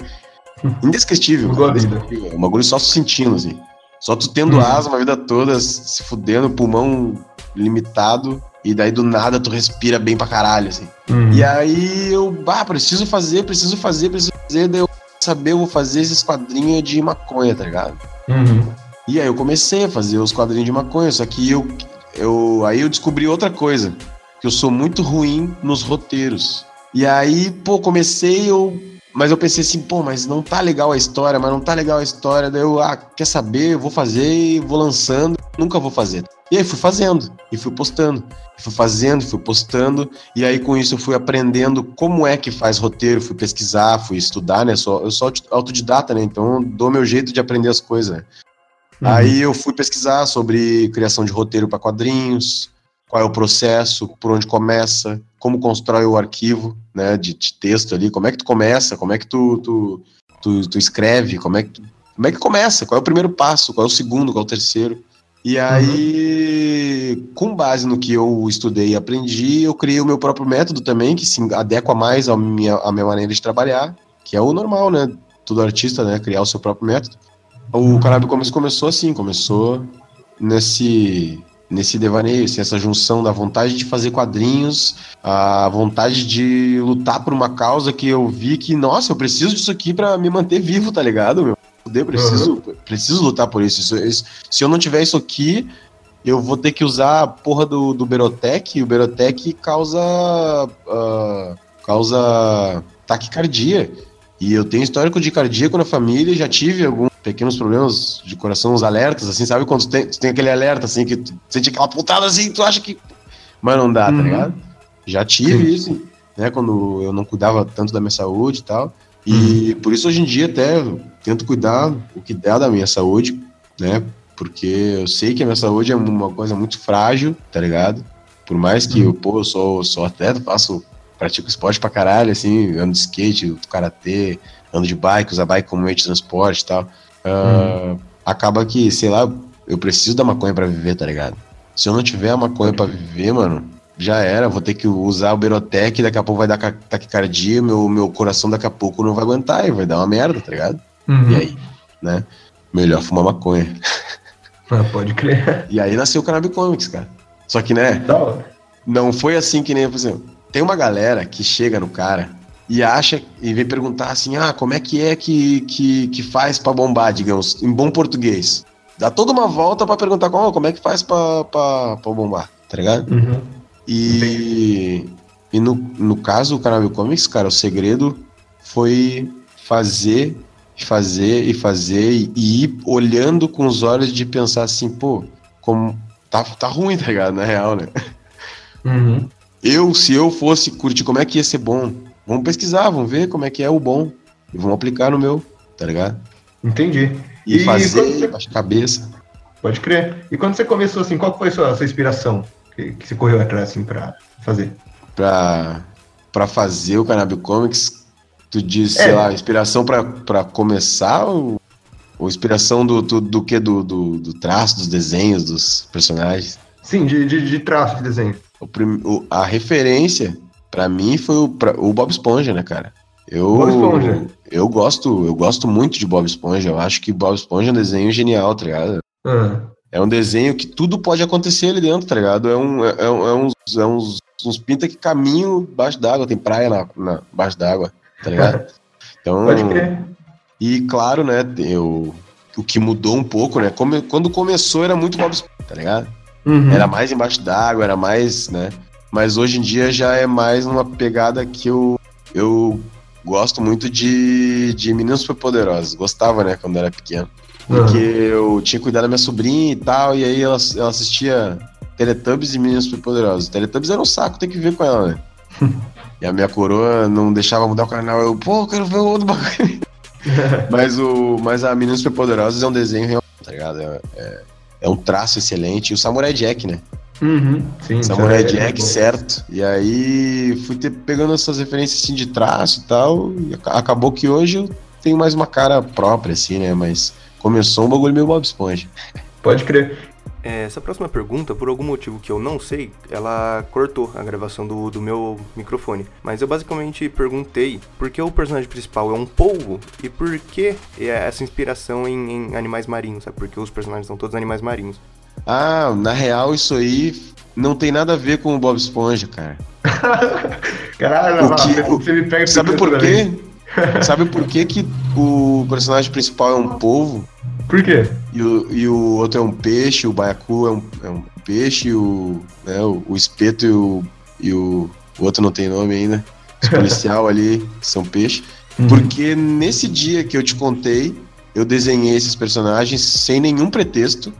indescritível. Cara, indescritível. Um bagulho só sentindo, assim. Só tu tendo Uhum. asma a vida toda, se fudendo, pulmão limitado, e daí do nada tu respira bem pra caralho, assim. Uhum. E aí eu, bah, preciso fazer, preciso fazer, preciso fazer, daí eu saber, eu vou fazer esses quadrinhos de maconha, tá ligado? Uhum. E aí eu comecei a fazer os quadrinhos de maconha, só que eu, eu aí eu descobri outra coisa, que eu sou muito ruim nos roteiros. E aí, pô, comecei eu, mas eu pensei assim, pô, mas não tá legal a história, mas não tá legal a história, daí eu, ah, quer saber, eu vou fazer e vou lançando, nunca vou fazer. E aí fui fazendo, e fui postando, e fui fazendo, fui postando, e aí com isso eu fui aprendendo como é que faz roteiro, fui pesquisar, fui estudar, né? Sou, eu sou autodidata, né? Então dou meu jeito de aprender as coisas, né? Uhum. Aí eu fui pesquisar sobre criação de roteiro para quadrinhos, qual é o processo, por onde começa, como constrói o arquivo, né, de, de texto ali, como é que tu começa, como é que tu, tu, tu, tu escreve, como é que tu, como é que começa, qual é o primeiro passo, qual é o segundo, qual é o terceiro. E aí, com base no que eu estudei e aprendi, eu criei o meu próprio método também, que se adequa mais à minha, à minha maneira de trabalhar, que é o normal, né? Todo artista, né? Criar o seu próprio método. O Cannabis Comics começou assim, começou nesse nesse devaneio, assim, essa junção da vontade de fazer quadrinhos, a vontade de lutar por uma causa que eu vi que, nossa, eu preciso disso aqui pra me manter vivo, tá ligado, meu? Eu preciso, preciso lutar por isso. Isso- isso- Se eu não tiver isso aqui, eu vou ter que usar a porra do, do Berotec, e o Berotec causa ah, causa taquicardia. E eu tenho histórico de cardíaco na família, já tive alguns pequenos problemas de coração, uns alertas, assim, sabe? Quando tu tem, tu tem aquele alerta, assim, que tu sente aquela pontada assim, tu acha que. Mas não dá, Uhum. tá ligado? Já tive Sim. isso, né? Quando eu não cuidava tanto da minha saúde e tal. E por isso hoje em dia até tento cuidar o que der da minha saúde, né? Porque eu sei que a minha saúde é uma coisa muito frágil, tá ligado? Por mais que eu, pô, eu sou, sou atleta, faço, pratico esporte pra caralho, assim, ando de skate, karatê, ando de bike, uso a bike como meio de transporte e tal. Ah, Acaba que, sei lá, eu preciso da maconha pra viver, tá ligado? Se eu não tiver a maconha pra viver, mano, já era, vou ter que usar o Berotec, daqui a pouco vai dar ca- taquicardia, meu, meu coração daqui a pouco não vai aguentar e vai dar uma merda, tá ligado? Uhum. E aí, né? Melhor fumar maconha. (laughs) Ah, pode crer. E aí nasceu o Cannabis Comics, cara. Só que, né, hora. não foi assim que nem, por exemplo, tem uma galera que chega no cara e acha e vem perguntar assim: ah, como é que é que, que, que faz pra bombar, digamos, em bom português? dá toda uma volta pra perguntar como, como é que faz pra bombar, tá ligado? Uhum. E, e no, no caso do Cannabis Comics, cara, o segredo foi fazer, fazer e fazer e, ir olhando com os olhos de pensar assim, pô, como tá, tá ruim, tá ligado? Na real, né? Uhum. Eu, se eu fosse curtir como é que ia ser bom, vamos pesquisar, vamos ver como é que é o bom e vamos aplicar no meu, tá ligado? Entendi. E, E fazer, você- cabeça. Pode crer. E quando você começou assim, qual foi a sua, a sua inspiração que, que você correu atrás assim pra fazer? pra, pra fazer o Cannabis Comics, tu diz, sei É. lá, inspiração pra, pra começar ou, ou inspiração do, do, do que? Do, do, do traço, dos desenhos, dos personagens? Sim, de, de, de traço de desenho. O prim- o- a referência, pra mim, foi o, pra- o Bob Esponja, né, cara? Eu, Bob Esponja. eu gosto, eu gosto muito de Bob Esponja. Eu acho que Bob Esponja é um desenho genial, tá ligado? Ah, É um desenho que tudo pode acontecer ali dentro, tá ligado? É, um, é, é é uns, é uns, uns pinta que caminham embaixo d'água, tem praia na, na, embaixo d'água, tá ligado? Então, pode crer. e claro, né, eu, o que mudou um pouco, né? Come- quando começou era muito Bob tá ligado? Uhum. Era mais embaixo d'água, era mais, né? Mas hoje em dia já é mais uma pegada que eu, eu gosto muito de, de Meninos Superpoderosos. Gostava, né, quando era pequeno. Porque eu tinha cuidado da minha sobrinha e tal, e aí ela, ela assistia Teletubbies e Meninos Superpoderosos. Teletubbies era um saco, tem que ver com ela, né? (laughs) e a minha coroa não deixava mudar o canal. Eu, pô, eu quero ver o outro bagulho. (laughs) mas, o, mas a Meninos Superpoderosos é um desenho real, tá ligado? É, é, é um traço excelente. E o Samurai Jack, né? Uhum. Sim, Samurai é- Jack, certo. E aí fui ter, pegando essas referências assim de traço e tal. E aca- acabou que hoje eu tenho mais uma cara própria, assim, né? Mas começou um bagulho meio Bob Esponja. Pode crer. É, Essa próxima pergunta, por algum motivo que eu não sei, ela cortou a gravação do, do meu microfone. Mas eu basicamente perguntei por que o personagem principal é um polvo e por que é essa inspiração em, em animais marinhos, sabe? Porque os personagens são todos animais marinhos. Ah, na real, isso aí não tem nada a ver com o Bob Esponja, cara. (laughs) Caralho, O que- você, você me pega Sabe (laughs) por quê? Sabe por que, que o personagem principal é um polvo Por quê? e o, e o outro é um peixe, o baiacu é um, é um peixe, o, né, o, o espeto e, o, e o, o outro não tem nome ainda, os policial (laughs) ali são peixe. Porque nesse dia que eu te contei, eu desenhei esses personagens sem nenhum pretexto.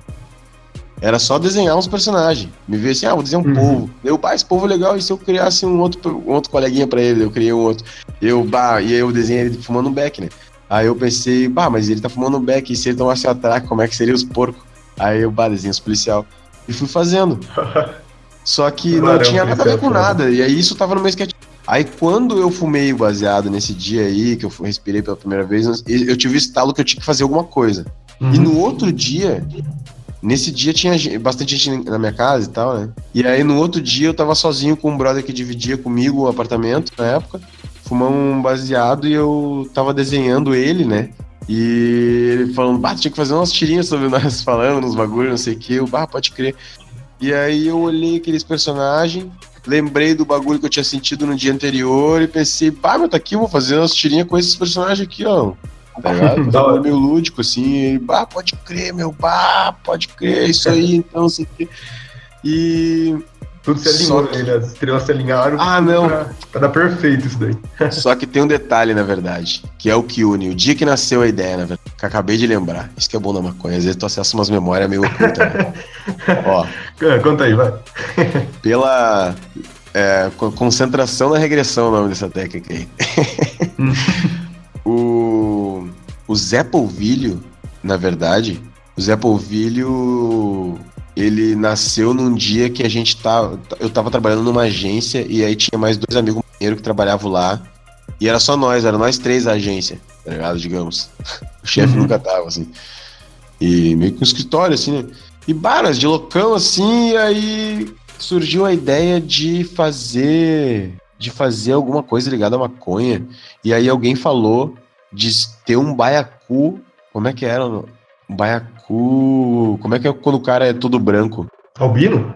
Era só desenhar uns personagens. Me veio assim, ah, vou desenhar um Uhum. povo. Eu, bah, esse povo é legal, e se eu criasse um outro, um outro coleguinha pra ele? Eu criei um outro. Eu, bah, e aí eu desenhei ele fumando um beck, né? Aí eu pensei, bah, mas ele tá fumando um beck, e se ele tomasse um ataque, como é que seria os porcos? Aí eu, bah, desenho os policial. E fui fazendo. (laughs) Só que não Barão, tinha nada a ver com policial, nada. E aí isso tava no meu sketch. Aí quando eu fumei o baseado nesse dia aí, que eu respirei pela primeira vez, eu tive o estalo que eu tinha que fazer alguma coisa. Uhum. E no outro dia, nesse dia tinha bastante gente na minha casa e tal, né? E aí no outro dia eu tava sozinho com um brother que dividia comigo o apartamento na época, fumando um baseado e eu tava desenhando ele, né? E ele falando, bah, tinha que fazer umas tirinhas sobre nós falando, uns bagulhos, não sei o que. Eu, bah, pode crer. E aí eu olhei aqueles personagens, lembrei do bagulho que eu tinha sentido no dia anterior e pensei, bah, meu, tá aqui, eu vou fazer umas tirinhas com esses personagens aqui, ó. Tá ligado? (laughs) Hora. meio lúdico, assim, e, bah, pode crer, meu, bah, pode crer, isso aí, então, não sei o quê. E. Tudo se alinhou, que- né? as estrelas se alinharam. Ah, não. Pra, pra dar perfeito isso daí. (laughs) Só que tem um detalhe, na verdade, que é o que une. O dia que nasceu a ideia, na verdade, que eu acabei de lembrar. Isso que é bom da maconha, às vezes tu acessa umas memórias meio ocultas, né? (laughs) Ó, Ah, Conta aí, vai. (laughs) pela é, co- concentração na regressão, é o nome dessa técnica aí. o, o Zé Polvilho, na verdade, o Zé Polvilho, ele nasceu num dia que a gente tá. Eu tava trabalhando numa agência e aí tinha mais dois amigos mineiros que trabalhavam lá. E era só nós, era nós três a agência, tá ligado? Digamos. (laughs) O chefe Uhum. nunca tava, assim. E meio que um escritório, assim, né? E baras de loucão, assim, e aí surgiu a ideia de fazer. De fazer alguma coisa ligada à maconha. E aí alguém falou de ter um baiacu. Como é que era? Um baiacu. Como é que é quando o cara é todo branco? Albino?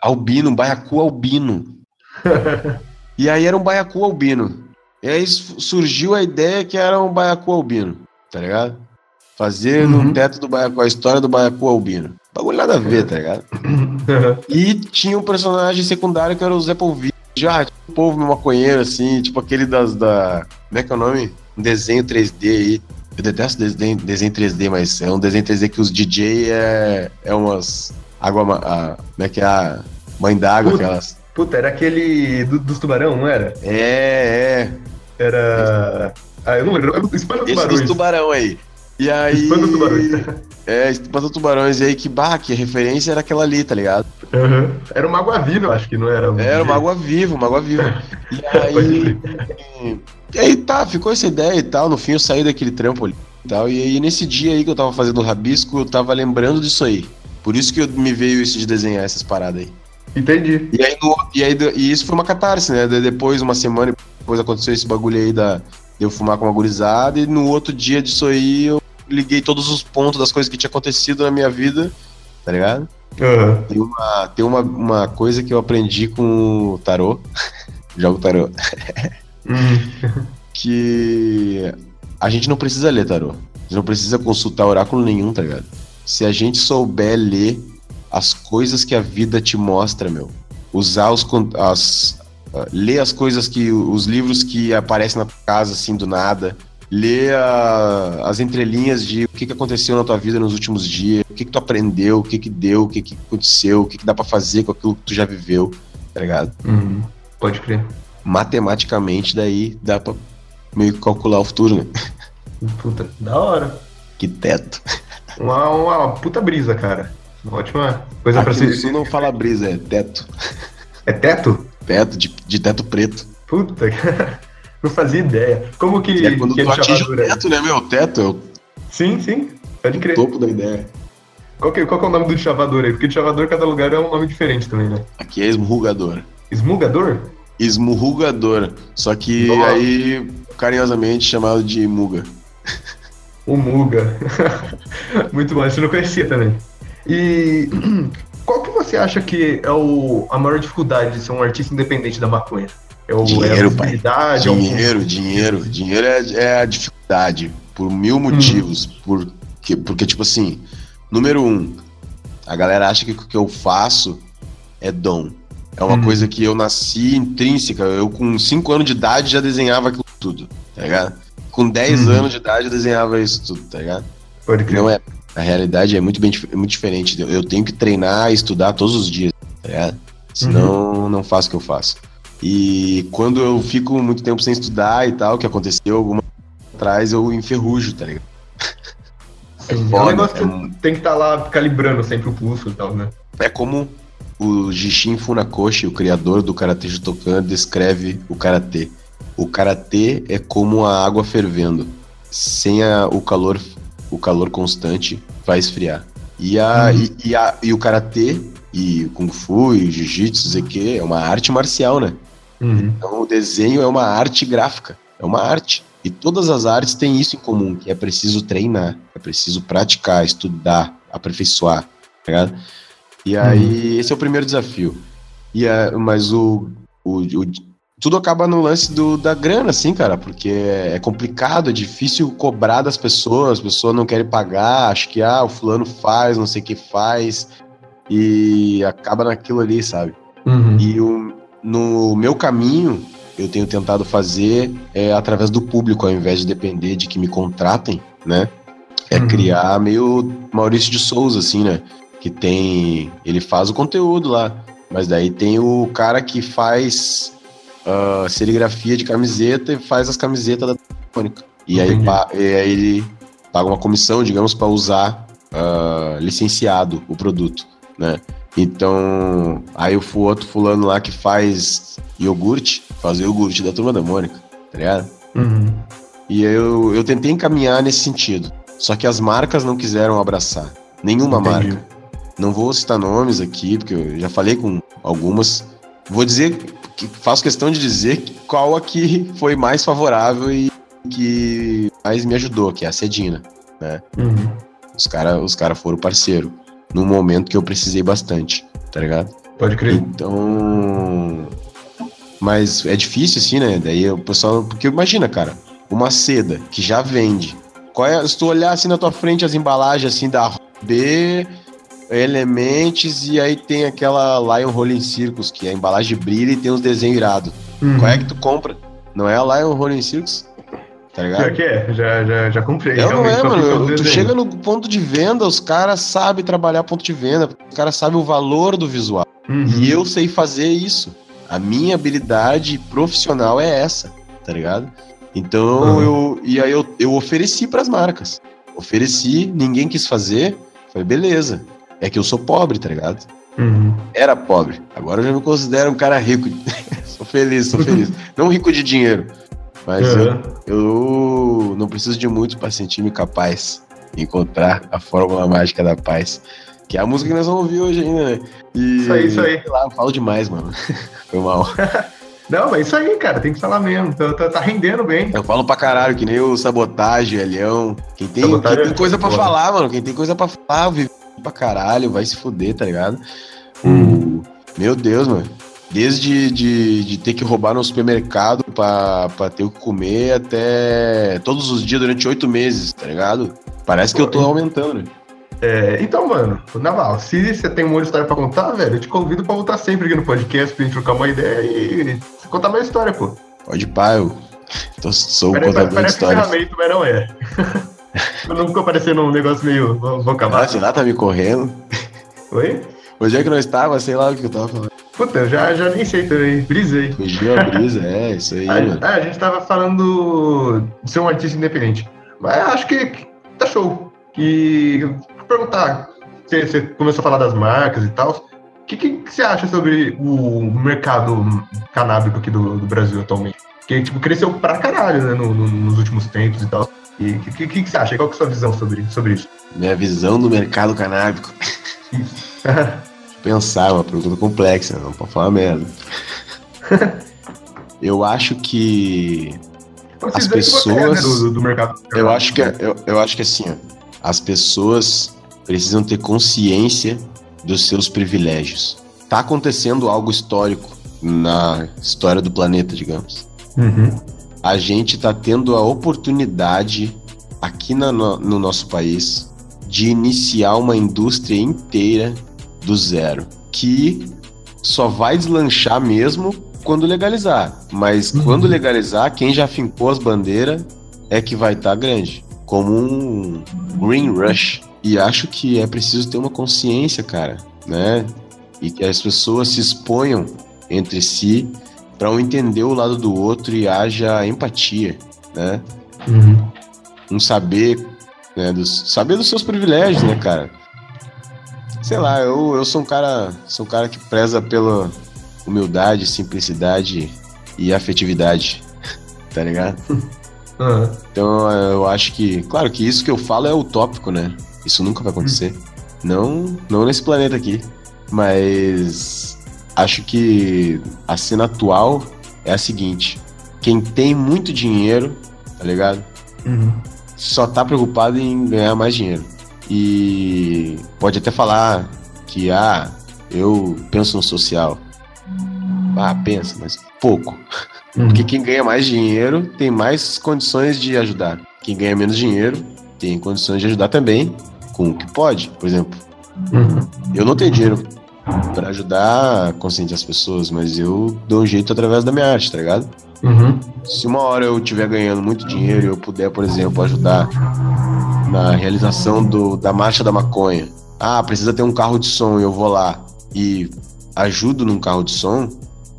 Albino, um baiacu albino. (laughs) e aí era um baiacu albino. E aí su- surgiu a ideia que era um baiacu albino, tá ligado? Fazer Uhum. no teto do baiacu, a história do baiacu albino. Bagulho nada a ver, tá ligado? (laughs) E tinha um personagem secundário que era o Zé Polvilho. Já, tipo, um povo maconheiro, assim, tipo aquele das da. Como é que é o nome? Um desenho 3D aí. Eu detesto desenho, desenho 3D, mas é um desenho 3D que os DJ é, é umas. Água. A, como é que é a. Mãe d'água, aquelas. Puta, era aquele do- dos tubarão, não era? É, é. Era. Ah, eu não lembro. Era o Espanta Esse dos tubarão aí. E aí. Espanta Tubarões. É, Espanta Tubarões. E aí que, bah, que referência era aquela ali, tá ligado? Uhum. Era uma água viva, eu acho que não era. um Era uma água viva, uma água viva. (laughs) E aí. E aí tá, ficou essa ideia e tal. No fim eu saí daquele trampo ali e tal. E aí nesse dia aí que eu tava fazendo o rabisco, eu tava lembrando disso aí. Por isso que eu- me veio isso de desenhar essas paradas aí. Entendi. E aí, no- e, aí e isso foi uma catarse, né? Depois, uma semana depois aconteceu esse bagulho aí da, de eu fumar com uma gurizada. E no outro dia disso aí eu liguei todos os pontos das coisas que tinha acontecido na minha vida, tá ligado? Aham. Tem uma, tem uma, uma coisa que eu aprendi com o tarô. (laughs) Jogo tarô. Uhum. (laughs) que a gente não precisa ler tarô. A gente não precisa consultar oráculo nenhum, tá ligado? Se a gente souber ler as coisas que a vida te mostra, meu, usar os as ah, ler as coisas que os livros que aparecem na casa assim do nada, ler a- as entrelinhas de o que, que aconteceu na tua vida nos últimos dias, o que, que tu aprendeu, o que que deu, o que que aconteceu, o que que dá pra fazer com aquilo que tu já viveu, tá ligado? Uhum. Pode crer. Matematicamente daí dá pra meio que calcular o futuro, né? (laughs) Puta, da hora. Que teto. Uma, uma puta brisa, cara. Ótima coisa pra Aqui no se. sul não fala brisa, é teto. É teto? Teto, de, de teto preto. Puta, cara. Não fazia ideia. Como que, é quando que tu atinge o teto, né, meu? Teto é o Sim, sim. Pode crer. topo da ideia. Qual que, qual que é o nome do chavador aí? Porque chavador cada lugar é um nome diferente também, né? Aqui é esmurrugador. Esmugador? Esmurrugador. Só que Nossa. aí, carinhosamente, chamado de muga. O Muga. (laughs) Muito bom, esse eu não conhecia também. E (clears throat) qual que você acha que é o, a maior dificuldade de ser um artista independente da maconha? É o, Dinheiro, é a pai. visibilidade, é o- Dinheiro, dinheiro. Dinheiro é, é a dificuldade. Por mil motivos. Porque, porque, tipo assim, número um, a galera acha que o que eu faço é dom. É uma Hum. coisa que eu nasci intrínseca. Eu, com 5 anos de idade, já desenhava aquilo tudo, tá ligado? Com 10 Uhum. anos de idade, eu desenhava isso tudo, tá ligado? Pode crer. Não é. A realidade é muito, bem, muito diferente. Eu- Eu tenho que treinar e estudar todos os dias, tá ligado? Senão, não faço o que eu faço. E quando eu fico muito tempo sem estudar e tal, que aconteceu alguma atrás, eu enferrujo, tá ligado? É um foda, negócio que é um- tem que estar lá calibrando sempre o pulso e tal, né? É como o Jishin Funakoshi, o criador do Karate Shotokan, descreve o karatê. O karatê é como a água fervendo. Sem a- o calor o calor constante vai esfriar. E, a, Uhum. e, e a- e o karatê e o kung fu e o jiu-jitsu, sei que, é uma arte marcial, né? Uhum. Então o desenho é uma arte gráfica, é uma arte. E todas as artes têm isso em comum, que é preciso treinar, é preciso praticar, estudar, aperfeiçoar, tá ligado? E aí, esse é o primeiro desafio. E a, mas o, o, o- tudo acaba no lance do, da grana, assim, cara, porque é, é complicado, é difícil cobrar das pessoas, as pessoas não querem pagar, acho que ah, o fulano faz, não sei o que faz, e acaba naquilo ali, sabe? Uhum. E o, no meu caminho, eu tenho tentado fazer é, através do público, ao invés de depender de que me contratem, né? É Uhum. criar meio Maurício de Souza, assim, né? Que tem. Ele faz o conteúdo lá. Mas daí tem o cara que faz ah, serigrafia de camiseta e faz as camisetas da Mônica. E aí, e aí ele paga uma comissão, digamos, para usar ah, licenciado o produto, né? Então, aí o outro fulano lá que faz iogurte, faz o iogurte da turma da Mônica, tá ligado? Uhum. E eu, eu tentei encaminhar nesse sentido. Só que as marcas não quiseram abraçar. Nenhuma Entendi. marca. Não vou citar nomes aqui, porque eu já falei com algumas. Vou dizer que faço questão de dizer qual a que foi mais favorável e que mais me ajudou, que é a Cedina. Uhum. Os caras os cara foram parceiro. Num momento que eu precisei bastante, tá ligado? Pode crer. Então. Mas é difícil, assim, né? Daí o pessoal. Porque imagina, cara, uma seda que já vende Qual é, se tu olhar assim na tua frente as embalagens assim da B, Elements e aí tem aquela Lion Rolling Circus, que a embalagem brilha e tem os desenhos irados. Uhum. Qual é que tu compra? Não é a Lion Rolling Circus? Tá ligado? Pior que é, já, já, já comprei. É, não é, mano. Tu chega no ponto de venda, os caras sabem trabalhar ponto de venda, os caras sabem o valor do visual. Uhum. E eu sei fazer isso. A minha habilidade profissional é essa, tá ligado? Então Uhum. eu. E aí eu, eu ofereci pras marcas. Ofereci, ninguém quis fazer. Falei, beleza. É que eu sou pobre, tá ligado? Uhum. Era pobre. Agora eu já me considero um cara rico. (laughs) sou feliz, sou feliz. (laughs) Não rico de dinheiro. Mas eu, Uhum. eu não preciso de muito para sentir-me capaz de encontrar a fórmula mágica da paz. Que é a música que nós vamos ouvir hoje ainda, né? E, Isso aí, isso aí. Sei lá, eu falo demais, mano. (laughs) Foi mal. (laughs) Não, mas isso aí, cara, tem que falar mesmo. Tá, tá- tá rendendo bem. Eu falo pra caralho, que nem o Sabotagem, Elião. Quem tem, Sabotagem quem tem é coisa pra falar, mano. Quem tem coisa pra falar, vive pra caralho, vai se fuder, tá ligado? Hum. Meu Deus, mano. Desde de, de ter que roubar no supermercado pra, pra ter o que comer até todos os dias durante oito meses, tá ligado? Parece que eu tô aumentando, né? É, então, mano, Naval, se você tem uma outra história pra contar, velho, eu te convido pra voltar sempre aqui no podcast pra gente trocar uma ideia e contar mais história, pô. Pode pá, eu tô, sou o contador de Parece histórias. ferramenta, mas não é. (laughs) Eu não ficou parecendo um negócio meio Ah, acabar. sei lá, tá me correndo. Oi? Hoje é que nós estava, sei lá o que eu tava falando. Puta, eu já, já nem sei também. Brisei. Fugiu a brisa, é, isso aí, (laughs) mano. ah, a gente tava falando de ser um artista independente. Mas acho que que tá show. E perguntar, você, você começou a falar das marcas e tal. O que, que você acha sobre o mercado canábico aqui do, do Brasil atualmente? Que tipo, cresceu pra caralho né, no- no- nos últimos tempos e tal. E o que, que, que você acha? Qual que é a sua visão sobre, sobre isso? Minha visão do mercado canábico. (laughs) Pensar, é uma pergunta complexa, não pode falar merda. (laughs) Eu acho que. As é, né, pessoas- do, do mercado Eu acho que, é- eu, eu acho que assim, ó, as pessoas precisam ter consciência dos seus privilégios. Tá acontecendo algo histórico na história do planeta, digamos. Uhum. a gente está tendo a oportunidade aqui na no, no nosso país de iniciar uma indústria inteira do zero, que só vai deslanchar mesmo quando legalizar. Mas Uhum. quando legalizar, quem já fincou as bandeiras é que vai estar grande, como um green rush. E acho que é preciso ter uma consciência, cara, né? E que as pessoas se exponham entre si para um entender o lado do outro e haja empatia, né? Uhum. Um saber, né, dos, saber dos seus privilégios, né, cara? Sei lá, eu, eu sou um cara, sou um cara que preza pela humildade, simplicidade e afetividade, (laughs) tá ligado? (laughs) Uhum. Então eu acho que, claro que isso que eu falo é utópico, né? Isso nunca vai acontecer. Não, não nesse planeta aqui. Mas acho que a cena atual é a seguinte: quem tem muito dinheiro, tá ligado? Uhum. Só tá preocupado em ganhar mais dinheiro. E pode até falar que, ah, eu penso no social. Ah, pensa, mas pouco. Uhum. Porque quem ganha mais dinheiro tem mais condições de ajudar. Quem ganha menos dinheiro tem condições de ajudar também com o que pode. Por exemplo, Uhum. eu não tenho dinheiro para ajudar a conscientizar as pessoas, mas eu dou um jeito através da minha arte, tá ligado? Uhum. Se uma hora eu estiver ganhando muito dinheiro e eu puder, por exemplo, ajudar na realização do, da marcha da maconha. Ah, precisa ter um carro de som e eu vou lá e ajudo num carro de som.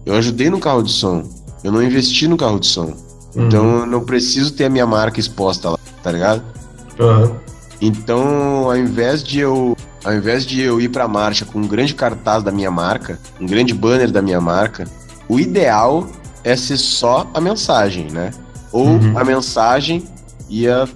Eu ajudei no carro de som. Eu não investi no carro de som. Então eu não preciso ter a minha marca exposta lá, tá ligado? Uhum. Então, ao invés de eu, ao invés de eu ir pra marcha com um grande cartaz da minha marca, um grande banner da minha marca, o ideal é ser só a mensagem, né? Ou Uhum. a mensagem e a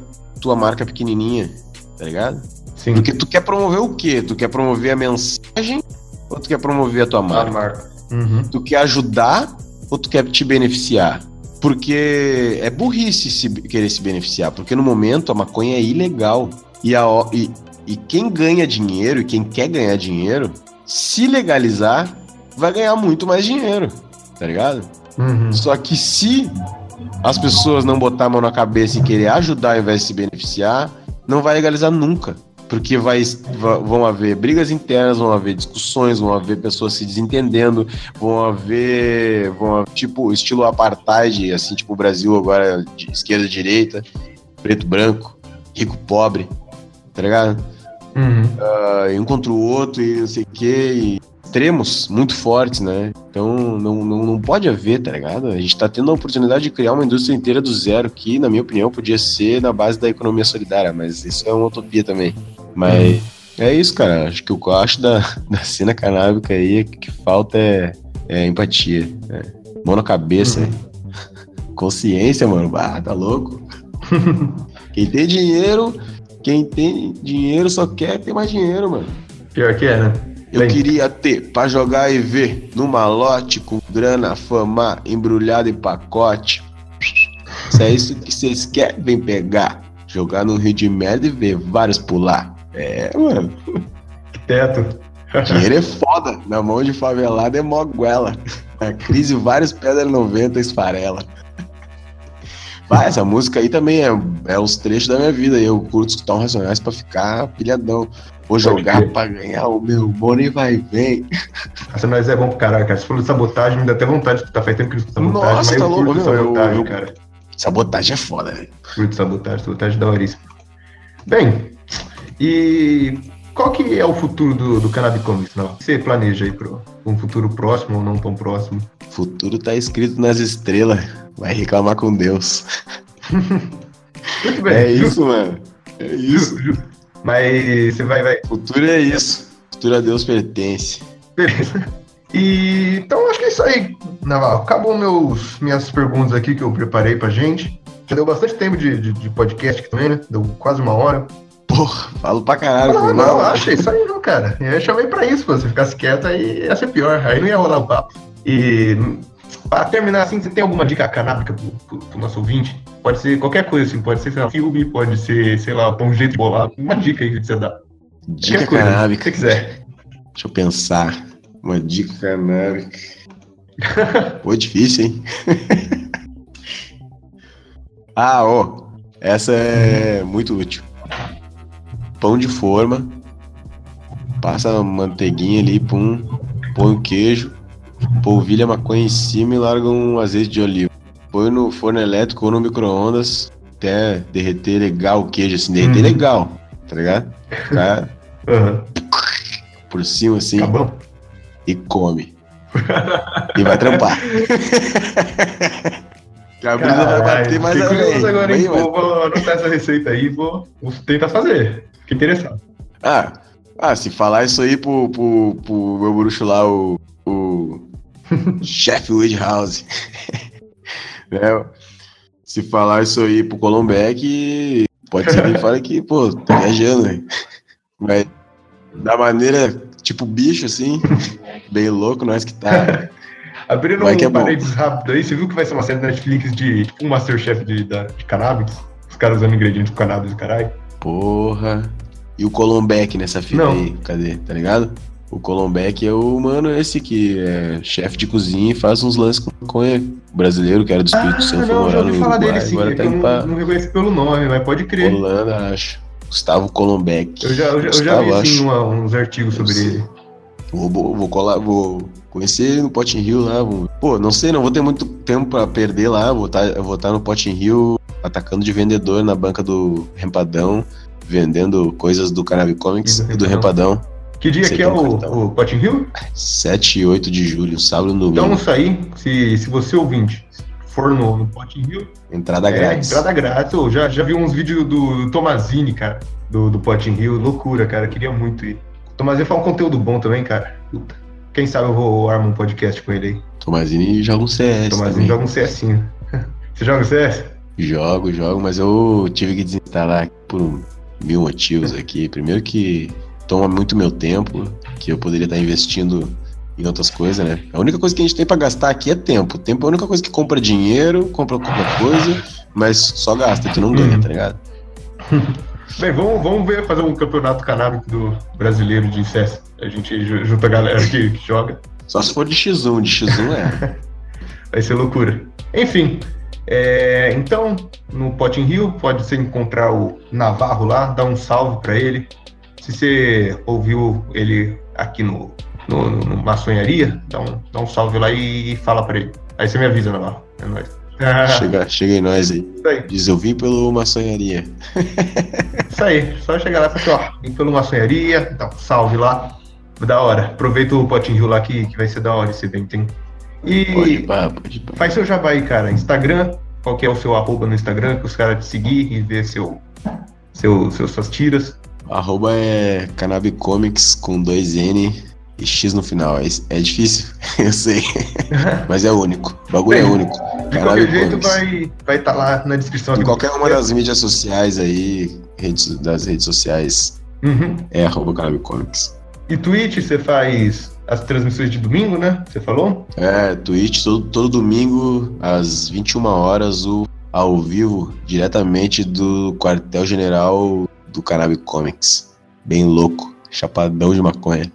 tua marca pequenininha, tá ligado? Sim. Porque tu quer promover o quê? Tu quer promover a mensagem ou tu quer promover a tua A marca? marca. Uhum. Tu quer ajudar ou tu quer te beneficiar? Porque é burrice se, querer se beneficiar, porque no momento a maconha é ilegal. E, a, e, e quem ganha dinheiro e quem quer ganhar dinheiro, se legalizar, vai ganhar muito mais dinheiro, tá ligado? Uhum. Só que se as pessoas não botar a mão na cabeça e querer ajudar ao invés de se beneficiar, não vai legalizar nunca. Porque vai, va- vão haver brigas internas, vão haver discussões, vão haver pessoas se desentendendo, vão haver, vão tipo, estilo apartheid, assim, tipo o Brasil agora, de esquerda e direita, preto, branco, rico, pobre, tá ligado? Uhum. E um contra o outro e não sei o quê, e extremos muito fortes, né? Então não, não, não pode haver, tá ligado? A gente tá tendo a oportunidade de criar uma indústria inteira do zero, que, na minha opinião, podia ser na base da economia solidária, mas isso é uma utopia também. Mas é isso, cara. Acho que o que eu acho da, (laughs) da cena canábica aí é que, falta é, é empatia. né? Mão na cabeça, né? (laughs) Consciência, mano. Ah, tá louco. (laughs) quem tem dinheiro, quem tem dinheiro só quer ter mais dinheiro, mano. Pior que é, né? Eu Bem. queria ter pra jogar e ver no malote com grana, fama, embrulhado em pacote. Se é isso que vocês querem, vem pegar. Jogar no Rio de Merda e ver vários pular. É, mano. Teto. Dinheiro é foda. Na mão de favelado é moguela. A crise, vários pedras 90 esfarela. Vai, essa música aí também é, é os trechos da minha vida. Eu curto escutar um Racionais pra ficar pilhadão. Vou jogar pra ganhar o meu vai e vem. Essa nós é bom pro caralho, cara. Se for de sabotagem, me dá até vontade de escutar. Faz tempo que eu escuto sabotagem, Nossa, mas tá eu curto louco, meu, eu- sabotagem, eu- cara. Sabotagem é foda, velho. Curto sabotagem, sabotagem da horíssima. Bem, e qual que é o futuro do, do Cannabis Comics, não? O que você planeja aí pro um futuro próximo ou não tão próximo? Futuro tá escrito nas estrelas. Vai reclamar com Deus. (laughs) Muito bem. É isso, mano. É isso. Mas você vai, vai. Futuro é isso. Futuro a Deus pertence. Beleza. E então acho que é isso aí, Naval. Acabou meus, minhas perguntas aqui que eu preparei pra gente. Já deu bastante tempo de, de, de podcast aqui também, né? Deu quase uma hora. Porra, falo pra caralho. Não, não, acha isso aí não, cara. Eu chamei pra isso, pô. Se ficasse quieto aí ia ser pior. Aí não ia rolar o papo. E pra terminar assim, você tem alguma dica canábica pro, pro, nosso ouvinte? Pode ser qualquer coisa, assim. Pode ser, sei lá, filme, pode ser, sei lá, jeito de bolar. Uma dica aí que você dá. Dica coisa, canábica. Se você quiser. Deixa eu pensar. Uma dica canábica. (laughs) Pô, difícil, hein? (laughs) ah, ó. Essa é muito útil. Pão de forma. Passa a manteiguinha ali, pum. Põe o queijo. Polvilha a maconha em cima e larga um azeite de oliva. Põe no forno elétrico ou no micro-ondas até derreter legal o queijo, assim, derreter Uhum. legal, tá ligado? Ficar (laughs) Aham. por cima assim Tá bom? e come. e vai trampar. Que a brisa vai bater mais curioso além. agora, hein? Vou, vou anotar essa receita aí, vou, vou tentar fazer. Fiquei interessado. Ah, ah, se falar isso aí pro, pro, pro meu bruxo lá, o, o chefe Woodhouse, (laughs) né? Se falar isso aí pro Colombeck, pode ser que ele fale que, pô, tá viajando? Mas da maneira, tipo bicho, assim, bem louco, nós que tá. (laughs) Abrindo é um bom. parênteses rápido aí, você viu que vai ser uma série da Netflix de tipo um Masterchef de, da- de cannabis? Os caras usando ingredientes de cannabis e caralho. Porra. E o Colombeck nessa fita Não. aí, cadê? Tá ligado? O Colombeck é o mano esse que é chefe de cozinha e faz uns lances com maconha. Brasileiro, que era do Espírito Santo, Ah, não, já ouvi falar Uruguai, dele sim, agora é tá indo não, não reconheço pelo nome, mas pode crer. Holanda, acho. Gustavo Colombeck. Eu já, eu já, eu já Gustavo, vi acho. uma- uns artigos sobre ele. Vou, vou, vou colar, vou conhecer ele no Pot Rio lá. Vou... Pô, não sei, não vou ter muito tempo pra perder lá. Vou estar vou tá no Pot Rio atacando de vendedor na banca do Rempadão, vendendo coisas do Cannabis Comics E do e do Rempadão. Rempadão. Que dia Você que é um o, cartão? o Potting Hill? 7 e 8 de julho, sábado e domingo. Então isso aí, se, se você ouvinte for no, no Potting Hill, entrada é grátis. entrada grátis. Eu já, já vi uns vídeos do Tomazini, cara, do, do Potting Hill. Loucura, cara. Queria muito ir. O Tomazini faz um conteúdo bom também, cara. Puta. Quem sabe eu vou armar um podcast com ele aí. Tomazini joga um CS Tomazini também. joga um CSinho. (laughs) Você joga CS? Jogo, jogo, mas eu tive que desinstalar por mil motivos aqui. Primeiro que toma muito meu tempo, que eu poderia estar investindo em outras coisas, né? A única coisa que a gente tem pra gastar aqui é tempo. Tempo é a única coisa que compra dinheiro, compra qualquer coisa, mas só gasta, tu não ganha, Uhum. tá ligado? (laughs) Bem, vamos, vamos ver fazer um campeonato canábico do brasileiro de CS. A gente ju- junta a galera que, que joga. Só se for de X1, de X1 é. (laughs) Vai ser loucura. Enfim, É, então, no Potin Rio, pode você encontrar o Navarro lá, dá um salve para ele. Se você ouviu ele aqui no, no, no Maçonharia, dá um, dá um salve lá e fala para ele. Aí você me avisa, Navarro. É nóis. (laughs) Chega, chega em nós aí. Aí. Diz, eu vim pelo maçonharia. (laughs) Isso aí, só chegar lá e falar assim, ó, vem pelo maçonharia, um salve lá. Da hora. Aproveita o Potinho Rio lá que, que vai ser da hora esse evento, hein? E Pode pá, pode pá. faz seu jabá aí, cara. Instagram, qual que é o seu arroba no Instagram, que os caras te seguir e ver seu, seu, seus, suas tiras. Arroba é Canabicomics com dois N e X no final. É, é difícil, (laughs) eu sei. (laughs) Mas é único. O bagulho é único. De qualquer jeito Canabicomics. vai estar vai tá lá na descrição. Em qualquer uma das mídias sociais aí, redes, das redes sociais, Uhum. é arroba Canabicomics. E Twitch, você faz as transmissões de domingo, né? Você falou? É, Twitch todo, todo domingo às 21 horas, o, ao vivo, diretamente do quartel-general do Canabicomics. Bem louco, chapadão de maconha.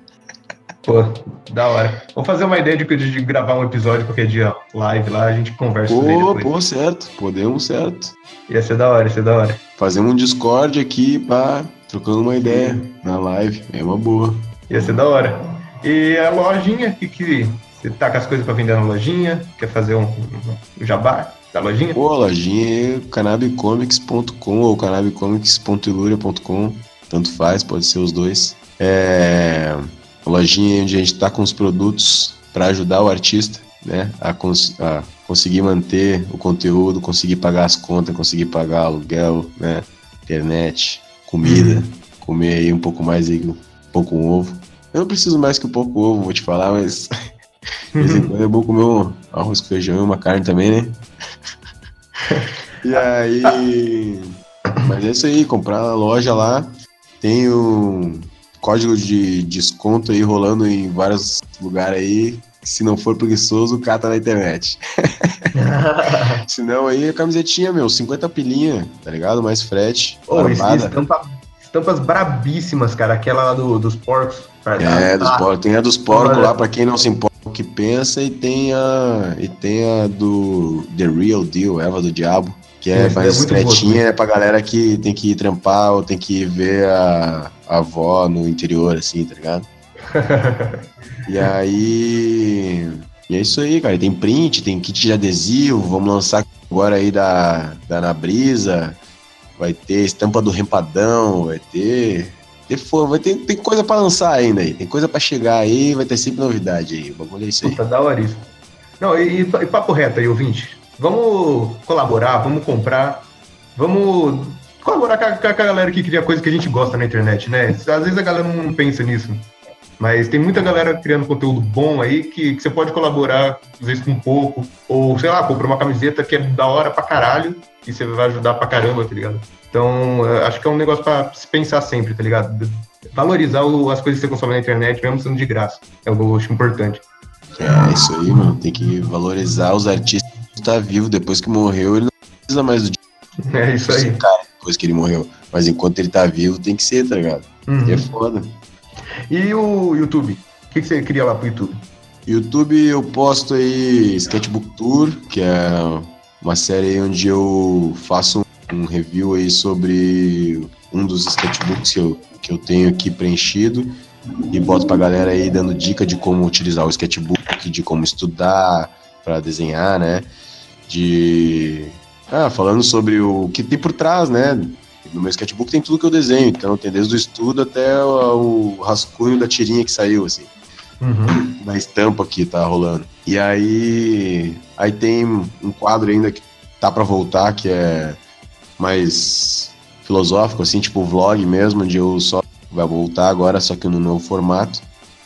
Pô, da hora. Vamos fazer uma ideia de, de gravar um episódio qualquer dia live lá, a gente conversa sobre ele Pô, pô, certo, podemos, certo. Ia ser da hora, ia ser da hora. Fazemos um Discord aqui, pá, trocando uma ideia na live, é uma boa. Ia ser da hora. E a lojinha, que, que você tá com as coisas pra vender na lojinha? Quer fazer um, um jabá da lojinha? Pô, a lojinha é canabicomics.com ou canabicomics.iluria.com, tanto faz, pode ser os dois. É a lojinha onde a gente tá com os produtos para ajudar o artista, né, a, cons- a conseguir manter o conteúdo, conseguir pagar as contas, conseguir pagar aluguel, né, internet, comida, comer aí um pouco mais aí, um pouco um ovo. Eu não preciso mais que um pouco ovo, vou te falar, mas de vez em quando é bom comer um arroz com feijão e uma carne também, né? (laughs) E aí. Mas é isso aí, comprar na loja lá. Tem um código de desconto aí rolando em vários lugares aí. Se não for preguiçoso, cata na internet. (laughs) Se não, aí a camisetinha, meu, 50 pilinha, tá ligado? Mais frete, Ô, barbada. estampa, estampas brabíssimas, cara. Aquela lá do- dos porcos. É, dos Ah, porcos. Tem a dos porcos lá, pra quem não se importa que pensa, e tem a. E tem a do The Real Deal, Eva do Diabo, que é é mais muito boa discretinha, é pra galera que tem que ir trampar ou tem que ir ver a, a avó no interior, assim, tá ligado? (laughs) E aí. E é isso aí, cara. Tem print, tem kit de adesivo. Vamos lançar agora aí da, da Ana Brisa. Vai ter estampa do Rempadão. Vai ter. Fo- vai ter tem coisa pra lançar ainda aí. Tem coisa pra chegar aí. Vai ter sempre novidade aí. O bagulho é isso aí. Puta, isso. Não, e, e papo reto aí, ouvinte. Vamos colaborar, vamos comprar, vamos colaborar com a, com a galera que cria coisa que a gente gosta na internet, né? Às vezes a galera não pensa nisso. Mas tem muita galera criando conteúdo bom aí que, que você pode colaborar, às vezes com um pouco. Ou, sei lá, comprar uma camiseta que é da hora pra caralho e você vai ajudar pra caramba, tá ligado? Então, eu acho que é um negócio pra se pensar sempre, tá ligado? Valorizar o- as coisas que você consome na internet, mesmo sendo de graça. É o acho importante. É isso aí, mano. Tem que valorizar os artistas que tá vivo. Depois que morreu, ele não precisa mais do (laughs) É isso aí. cara depois que ele morreu. Mas enquanto ele tá vivo, tem que ser, tá ligado? Uhum. E é foda. E o YouTube? O que, que você cria lá pro YouTube? YouTube eu posto aí Sketchbook Tour, que é uma série onde eu faço um review aí sobre um dos sketchbooks que eu, que eu tenho aqui preenchido e boto pra galera aí dando dica de como utilizar o sketchbook, de como estudar pra desenhar, né? De ah, falando sobre o que tem por trás, né? No meu sketchbook tem tudo que eu desenho, então tem desde o estudo até o, o rascunho da tirinha que saiu, assim Uhum. da estampa que tá rolando. E aí, aí tem um quadro ainda que tá pra voltar, que é mais filosófico, assim, tipo vlog mesmo, onde eu só vai voltar agora, só que no novo formato.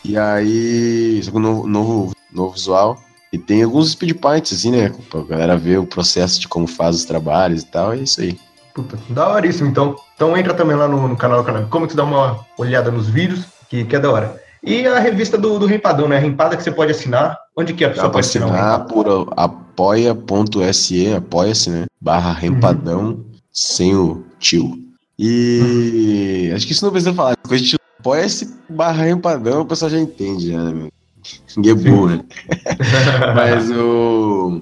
E aí, só que no novo, novo, visual. E tem alguns speed points, assim, né? Pra galera ver o processo de como faz os trabalhos e tal, é isso aí. Puta, da hora isso, então. Então entra também lá no, no canal do canal. Como que dá uma olhada nos vídeos, que, que é da hora. E a revista do, do Rempadão, né? Rempada que você pode assinar. Onde que a pessoa pode assinar? por apoia.se, apoia-se, né? Barra rempadão, sem o tio. E acho que isso não precisa falar. Coisa de apoia-se barra rempadão, o pessoal já entende, né, meu? Ninguém é burro, né? (laughs) Mas o.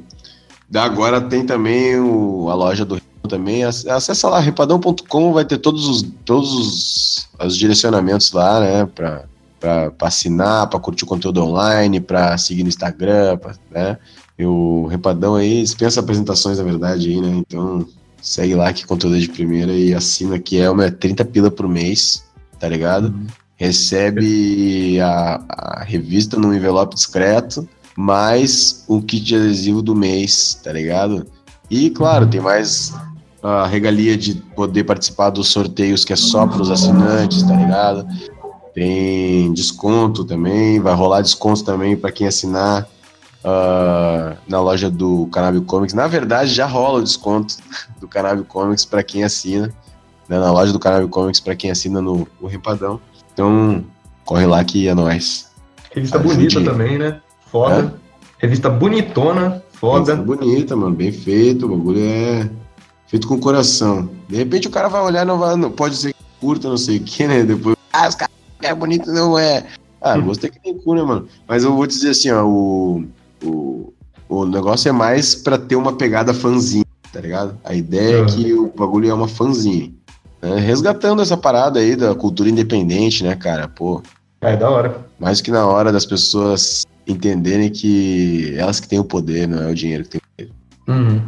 Agora tem também o, a loja do também. Acessa lá, repadão.com, vai ter todos os, todos os, os direcionamentos lá, né? Pra, pra, pra assinar, pra curtir o conteúdo online, pra seguir no Instagram, pra, né? E o Repadão aí dispensa apresentações, na verdade, aí, né? Então segue lá que conteúdo é de primeira e assina que é uma 30 pila por mês, tá ligado? Uhum. Recebe a, a revista num envelope discreto, mais o kit adesivo do mês, tá ligado? E, claro, tem mais a regalia de poder participar dos sorteios que é só para os assinantes, tá ligado? Tem desconto também, vai rolar desconto também para quem assinar uh, na loja do Cannabis Comics. Na verdade, já rola o desconto do Cannabis Comics para quem assina, né? na loja do Cannabis Comics para quem assina no, no Repadão. Então, corre lá que é nóis. Revista Ajude. bonita também, né? Foda. É? Revista bonitona, foda. Revista bonita, mano, bem feito, o bagulho é feito com coração. De repente o cara vai olhar, não vai, não, pode ser curta, não sei o que, né? Depois, ah, os caras é bonito, não é. Ah, (laughs) gostei que tem cu, né, mano? Mas eu vou te dizer assim, ó, o, o, o negócio é mais pra ter uma pegada fanzinha, tá ligado? A ideia uhum. é que o bagulho é uma fanzinha. Né? Resgatando essa parada aí da cultura independente, né, cara? Pô. É, da hora. Mais que na hora das pessoas entenderem que elas que têm o poder, não é o dinheiro que tem o poder. Uhum.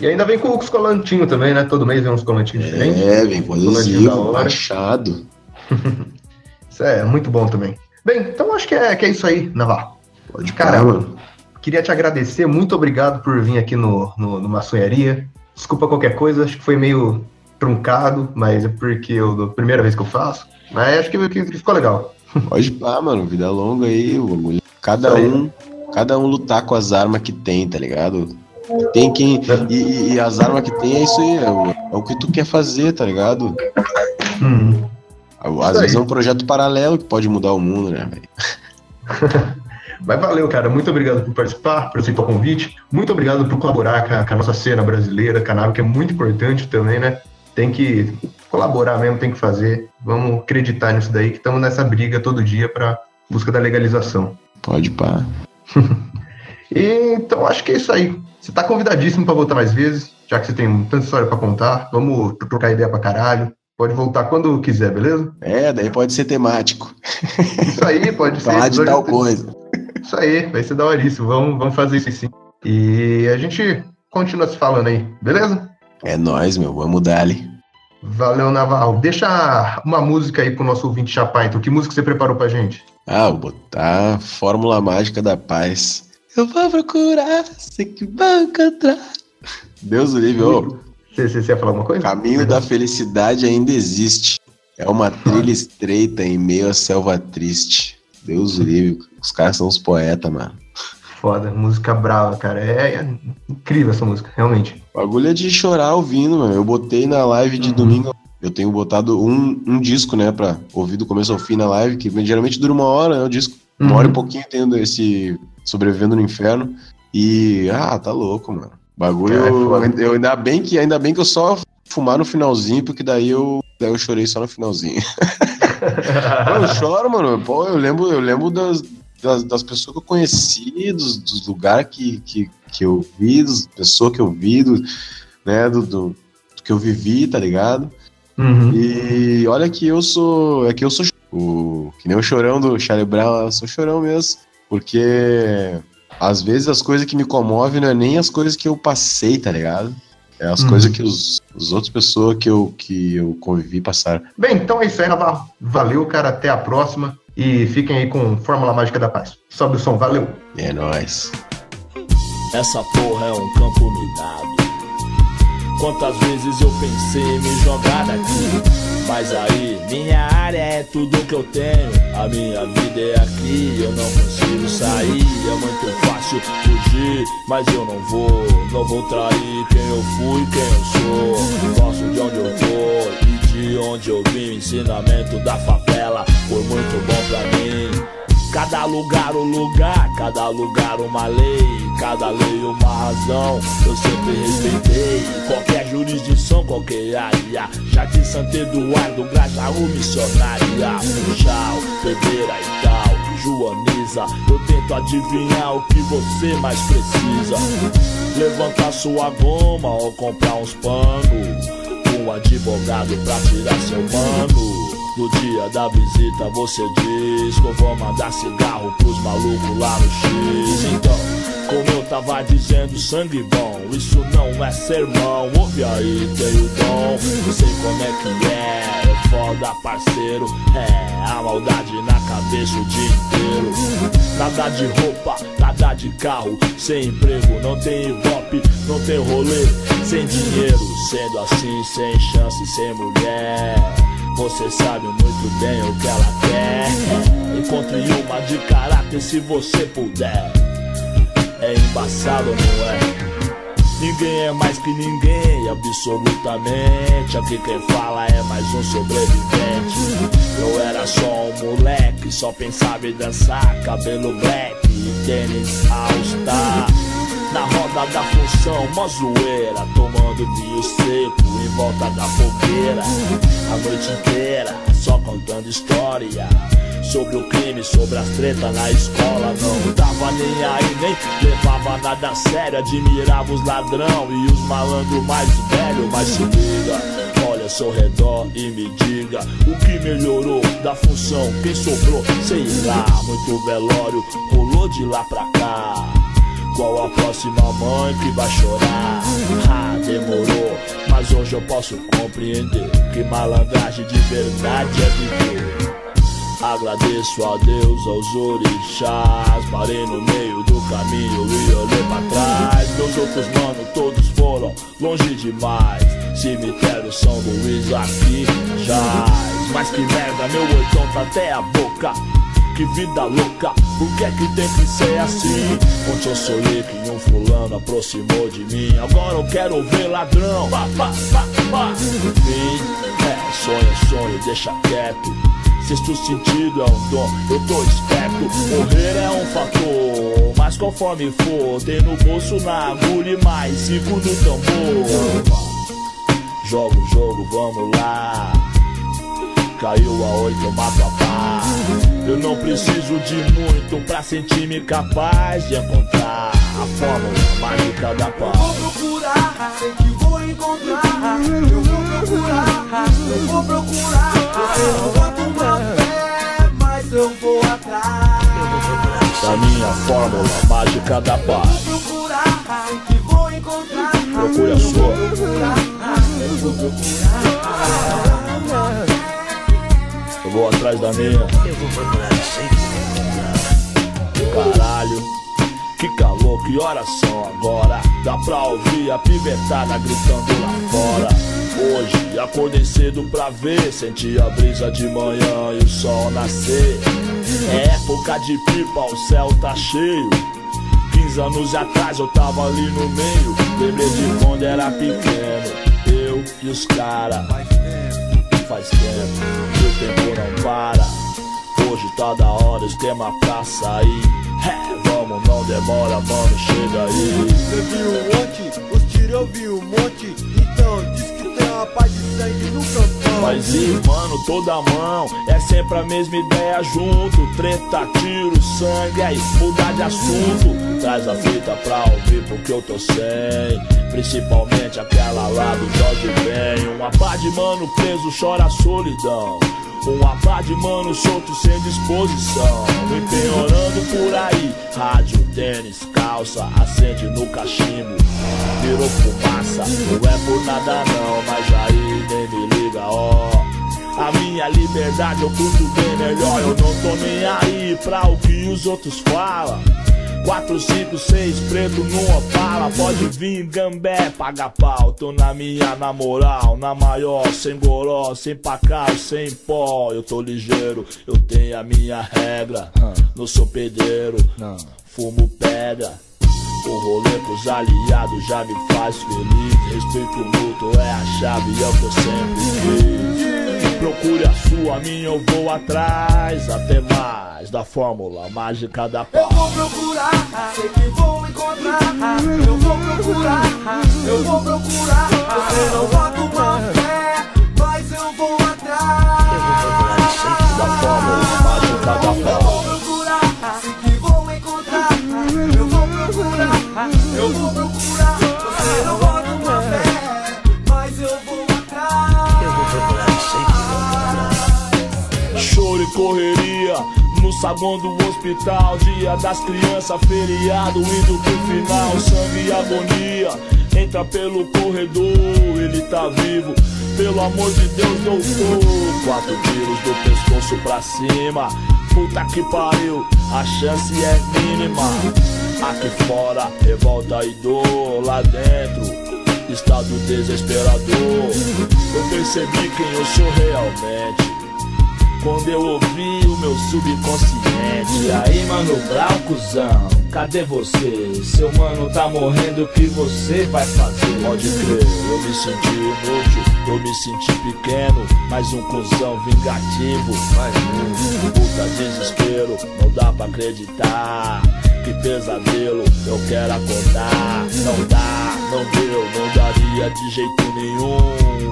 E ainda vem com os colantinhos também, né? Todo mês vem uns colantinhos é, diferentes. É, vem com adesivo, machado. (laughs) isso é muito bom também. Bem, então acho que é, que é isso aí, Navarro. Pode, cara. mano. Queria te agradecer, muito obrigado por vir aqui no, no, no Maçonharia. Desculpa qualquer coisa, acho que foi meio truncado, mas é porque eu, a primeira vez que eu faço. Mas acho que, que ficou legal. (laughs) Pode pá, mano, vida longa aí, o Cada um, cada um lutar com as armas que tem, tá ligado? Tem quem. E, e, as armas que tem é isso aí, é o, é o que tu quer fazer, tá ligado? Hum. Às vezes é um projeto paralelo que pode mudar o mundo, né, velho? (laughs) Mas valeu, cara. Muito obrigado por participar, por aceitar o convite. Muito obrigado por colaborar com a, com a nossa cena brasileira, canal que é muito importante também, né? Tem que colaborar mesmo, tem que fazer. Vamos acreditar nisso daí, que estamos nessa briga todo dia para busca da legalização. Pode pá. e, (laughs) então acho que é isso aí. Você tá convidadíssimo para voltar mais vezes, já que você tem tanta história para contar. Vamos trocar ideia pra caralho. Pode voltar quando quiser, beleza? É, daí pode ser temático. Isso aí, pode (laughs) ser. Falar de tal coisa. Isso aí, vai ser daoríssimo. Vamos, vamos fazer isso sim. E a gente continua se falando aí, beleza? É nóis, meu. Vamos dar ali. Valeu, Naval. Deixa uma música aí pro nosso ouvinte chapar, então. Que música você preparou pra gente? Ah, vou botar Fórmula Mágica da Paz. Eu vou procurar, sei que vai encontrar. Deus o livre, ô. Você, você ia falar alguma coisa? Caminho da felicidade ainda existe. É uma trilha estreita em meio à selva triste. Deus o livre. Os caras são os poetas, mano. Foda, música brava, cara. É, é, incrível essa música, realmente. O bagulho é de chorar ouvindo, mano. Eu botei na live de uhum. domingo. Eu tenho botado um, um disco, né, pra ouvir do começo ao fim na live, que geralmente dura uma hora, né, o disco. Uma uhum. hora e pouquinho tendo esse Sobrevivendo no Inferno. E, ah, tá louco, mano. Bagulho, é, eu, eu, ainda bem que ainda bem que eu só fumar no finalzinho, porque daí eu, daí eu chorei só no finalzinho. (laughs) eu choro, mano. Pô, eu lembro, eu lembro das, das, das pessoas que eu conheci, dos, dos lugares que, que, que eu vi, das pessoas que eu vi, do, né, do, do, do que eu vivi, tá ligado? Uhum. E olha que eu sou. É que eu sou o, que nem o chorão do Charlie Brown, eu sou chorão mesmo. Porque às vezes as coisas que me comovem não é nem as coisas que eu passei, tá ligado? É as uhum. coisas que os, os outras pessoas que eu, que eu convivi passaram. Bem, então é isso aí, Navarro. Valeu, cara. Até a próxima. E fiquem aí com Fórmula Mágica da Paz. Sobe o som, valeu. É nóis. Essa porra é um campo minado. Quantas vezes eu pensei em me jogar daqui? Mas aí, minha área é tudo que eu tenho. A minha vida é aqui, eu não consigo sair. É muito fácil fugir, mas eu não vou. Não vou trair quem eu fui, quem eu sou. Gosto de onde eu tô e de onde eu vim. Ensinamento da favela foi muito bom pra mim. Cada lugar um lugar, cada lugar uma lei, cada lei uma razão. Eu sempre respeitei qualquer jurisdição, qualquer área. Jardim Santo Eduardo, Grajaú, Missionária, Funchal, Pedreira e tal. Joaniza, eu tento adivinhar o que você mais precisa. levantar sua goma ou comprar uns panos. Um advogado pra tirar seu mano. No dia da visita você diz que eu vou mandar cigarro pros malucos lá no X. Então, como eu tava dizendo, sangue bom, isso não é sermão. Ouve aí, tem o dom, não sei como é que é. Foda, parceiro. É a maldade na cabeça o dia inteiro. Nada de roupa, nada de carro. Sem emprego, não tem ibope, não tem rolê. Sem dinheiro, sendo assim, sem chance, sem mulher. Você sabe muito bem o que ela quer. Encontre uma de caráter se você puder. É embaçado, não é? Ninguém é mais que ninguém, absolutamente. Aqui quem fala é mais um sobrevivente. Eu era só um moleque, só pensava em dançar. Cabelo black e tênis all-star. Na roda da função, mó zoeira Tomando vinho seco em volta da fogueira A noite inteira, só contando história Sobre o crime, sobre as tretas na escola. Não tava nem aí, nem levava nada a sério. Admirava os ladrão e os malandros mais velhos Mas se liga, olha seu redor e me diga O que melhorou da função, quem sobrou, sei lá Muito velório, rolou de lá pra cá. Qual a próxima mãe que vai chorar? Ah, demorou, mas hoje eu posso compreender que malandragem de verdade é viver. Agradeço a Deus, aos orixás. Parei no meio do caminho e olhei pra trás. Meus outros manos todos foram longe demais. Cemitério São Luís aqui jaz. Mas que merda, meu oitão tá até a boca que vida louca, por que é que tem que ser assim? Ontem eu sonhei que um fulano aproximou de mim, agora eu quero ver ladrão. Pá, pá, pá, pá. Enfim, é, sonho sonho, deixa quieto. Sexto sentido é um dom, eu tô esperto. Morrer é um fator, mas conforme for, tem no bolso na agulha e mais cinco no tambor. Joga o jogo, vamos lá. Caiu a oito, mato a pá. Eu não preciso de muito pra sentir-me capaz de encontrar a fórmula mágica da Vou paz. procurar, sei que vou encontrar. Eu vou procurar, eu vou procurar. Eu uma mas eu vou atrás. Da minha fórmula mágica da Vou paz. procurar, sei que vou encontrar. Procure a sua. Eu vou procurar. Eu vou atrás da minha. Eu vou procurar sempre Caralho, que calor, que horas são agora? Dá pra ouvir a pivetada gritando lá fora. Hoje acordei cedo pra ver, senti a brisa de manhã e o sol nascer. É época de pipa, o céu tá cheio. 15 anos atrás eu tava ali no meio. Lembrei de quando era pequeno, eu e os cara. Faz tempo, o tempo não para. Hoje tá da hora, esquema pra sair. É, vamos, não demora, mano, chega aí. Você viu ontem? Os tiros eu vi um monte. Então, diz que tem uma paz de sangue no campão. Mas mano, toda mão é sempre a mesma ideia junto. Treta, tiro, sangue, aí mudar de assunto. Traz a fita pra ouvir porque eu tô sem. Principalmente aquela lá do Jorge Ben. Uma pá de mano preso chora a solidão. Uma pá de mano solto sem disposição. Empenhorando por aí. Rádio, tênis, calça, acende no cachimbo. Virou fumaça, não é por nada não, liga, ó. A minha liberdade eu curto bem melhor, eu não tô nem aí pra o que os outros falam. 4, 5, 6, preto numa pala, pode vir gambé, paga pau. Tô na minha, na moral, na maior, sem goró, sem pacau, sem pó. Eu tô ligeiro, eu tenho a minha regra. Não sou pedreiro, fumo pedra. O rolê com os aliados já me faz feliz. Respeito mútuo é a chave, é o que eu sempre quis. Procure a sua, minha eu vou atrás. Até mais da fórmula mágica da Eu paz. vou procurar, sei que vou encontrar. Eu vou procurar, eu vou procurar. Você não bota uma fé, mas eu vou atrás. Eu vou procurar, você não bota uma fé, mas eu vou atrás. Eu vou procurar, sei que. Choro e correria no saguão do hospital. Dia das crianças, feriado, indo pro final. Sangue e agonia, entra pelo corredor, ele tá vivo. Pelo amor de Deus, eu sou. Quatro tiros do pescoço pra cima. Puta que pariu, a chance é mínima. Aqui fora, revolta e dor. Lá dentro, estado desesperador. Eu percebi quem eu sou realmente. Quando eu ouvi o meu subconsciente Aí mano Brau, cuzão, cadê você? Seu mano tá morrendo, o que você vai fazer? Pode crer, eu me senti inútil Eu me senti pequeno, mais um cuzão vingativo Mais um, puta desespero, não dá pra acreditar que pesadelo, eu quero acordar. Não dá, não deu, não daria de jeito nenhum.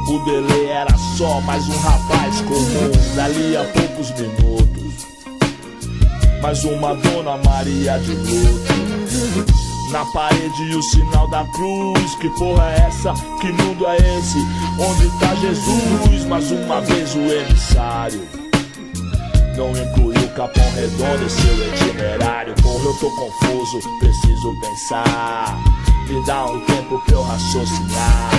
O Belê era só mais um rapaz comum. Dali a poucos minutos, mais uma Dona Maria de luto. Na parede o sinal da cruz. Que porra é essa? Que mundo é esse? Onde tá Jesus? Mais uma vez o emissário. Não inclui Capão Redondo em seu itinerário. Porra, eu tô confuso, preciso pensar. Me dá um tempo pra eu raciocinar.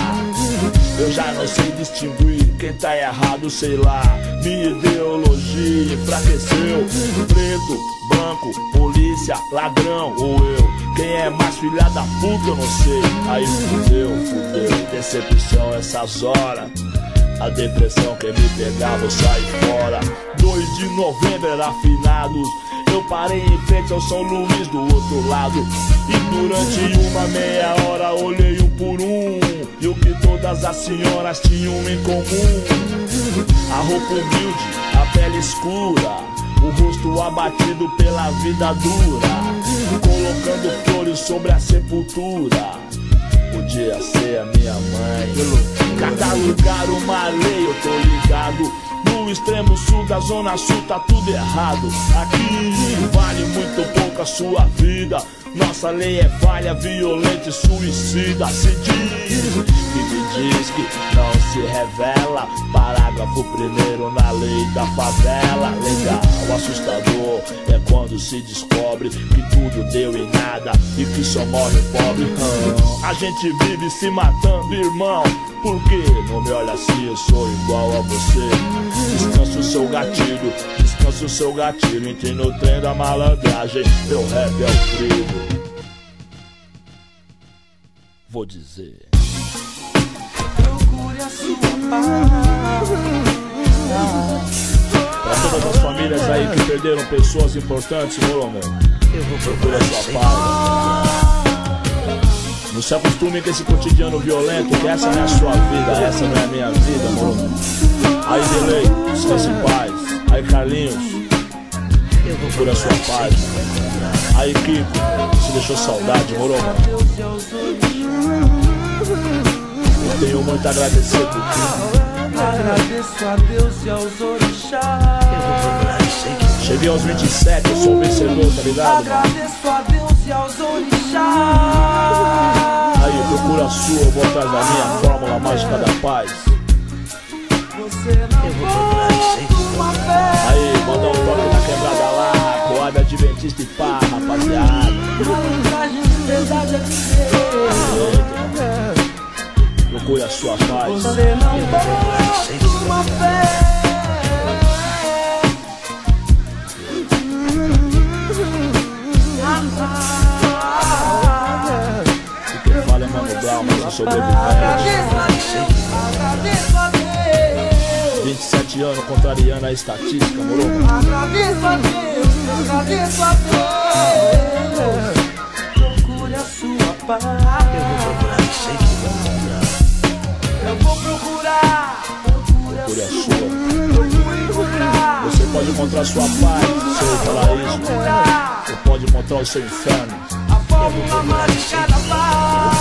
Eu já não sei distinguir quem tá errado, sei lá. Minha ideologia enfraqueceu. Preto, branco, polícia, ladrão ou eu. Quem é mais filha da puta, eu não sei. Aí fudeu, fudeu. Decepção essas horas. A depressão que me pegava, eu saí fora. 2 de novembro era finados. Eu parei em frente ao São Luís do outro lado. E durante uma meia hora olhei um por um. E o que todas as senhoras tinham em comum: a roupa humilde, a pele escura. O rosto abatido pela vida dura, colocando flores sobre a sepultura. Podia ser a minha mãe. Cada lugar uma lei, eu tô ligado. No extremo sul da zona sul tá tudo errado. Aqui vale muito pouco a sua vida. Nossa lei é falha, violenta e suicida. Se diz que me diz que não se revela. Parágrafo primeiro na lei da favela. Legal, assustador é quando se descobre que tudo deu em nada e que só morre o pobre. A gente vive se matando, irmão. Por que não me olha assim? Eu sou igual a você. Descansa o seu gatilho, descansa o seu gatilho. Entrei no trem da malandragem. Meu rap é o frio. Vou dizer. Procure a sua paz. Pra todas as famílias aí que perderam pessoas importantes, meu amor. Procure a sua paz. Não se acostume com esse cotidiano violento, que essa não é a sua vida, essa não é a minha vida, mano. Aí, Delay, descanse em paz. Aí, Carlinhos, procura a sua paz. Aí, Kiko, você deixou saudade, moro, mano? Eu tenho muito a agradecer por tudo. Agradeço a Deus e aos orixás. Cheguei aos 27, eu sou um vencedor, tá ligado? Agradeço a Deus e aos orixás. Aí, procura a sua, eu vou atrás da minha fórmula mágica da paz. Você não. Aí, manda um toque na quebrada lá, coada adventista e pá, rapaziada. Procure a sua paz. Você não pode uma fé. Sobrevivente. Agradeço a Deus, agradeço a Deus. 27 anos contrariando a estatística, moro? Agradeço a Deus, agradeço a Deus. Procure a sua paz. Eu vou procurar. Procure a Procure a sua. sua. Procure encontrar. Você pode encontrar sua paz, seu paraíso. Procurar Ou pode encontrar o seu inferno. a fórmula mágica da paz.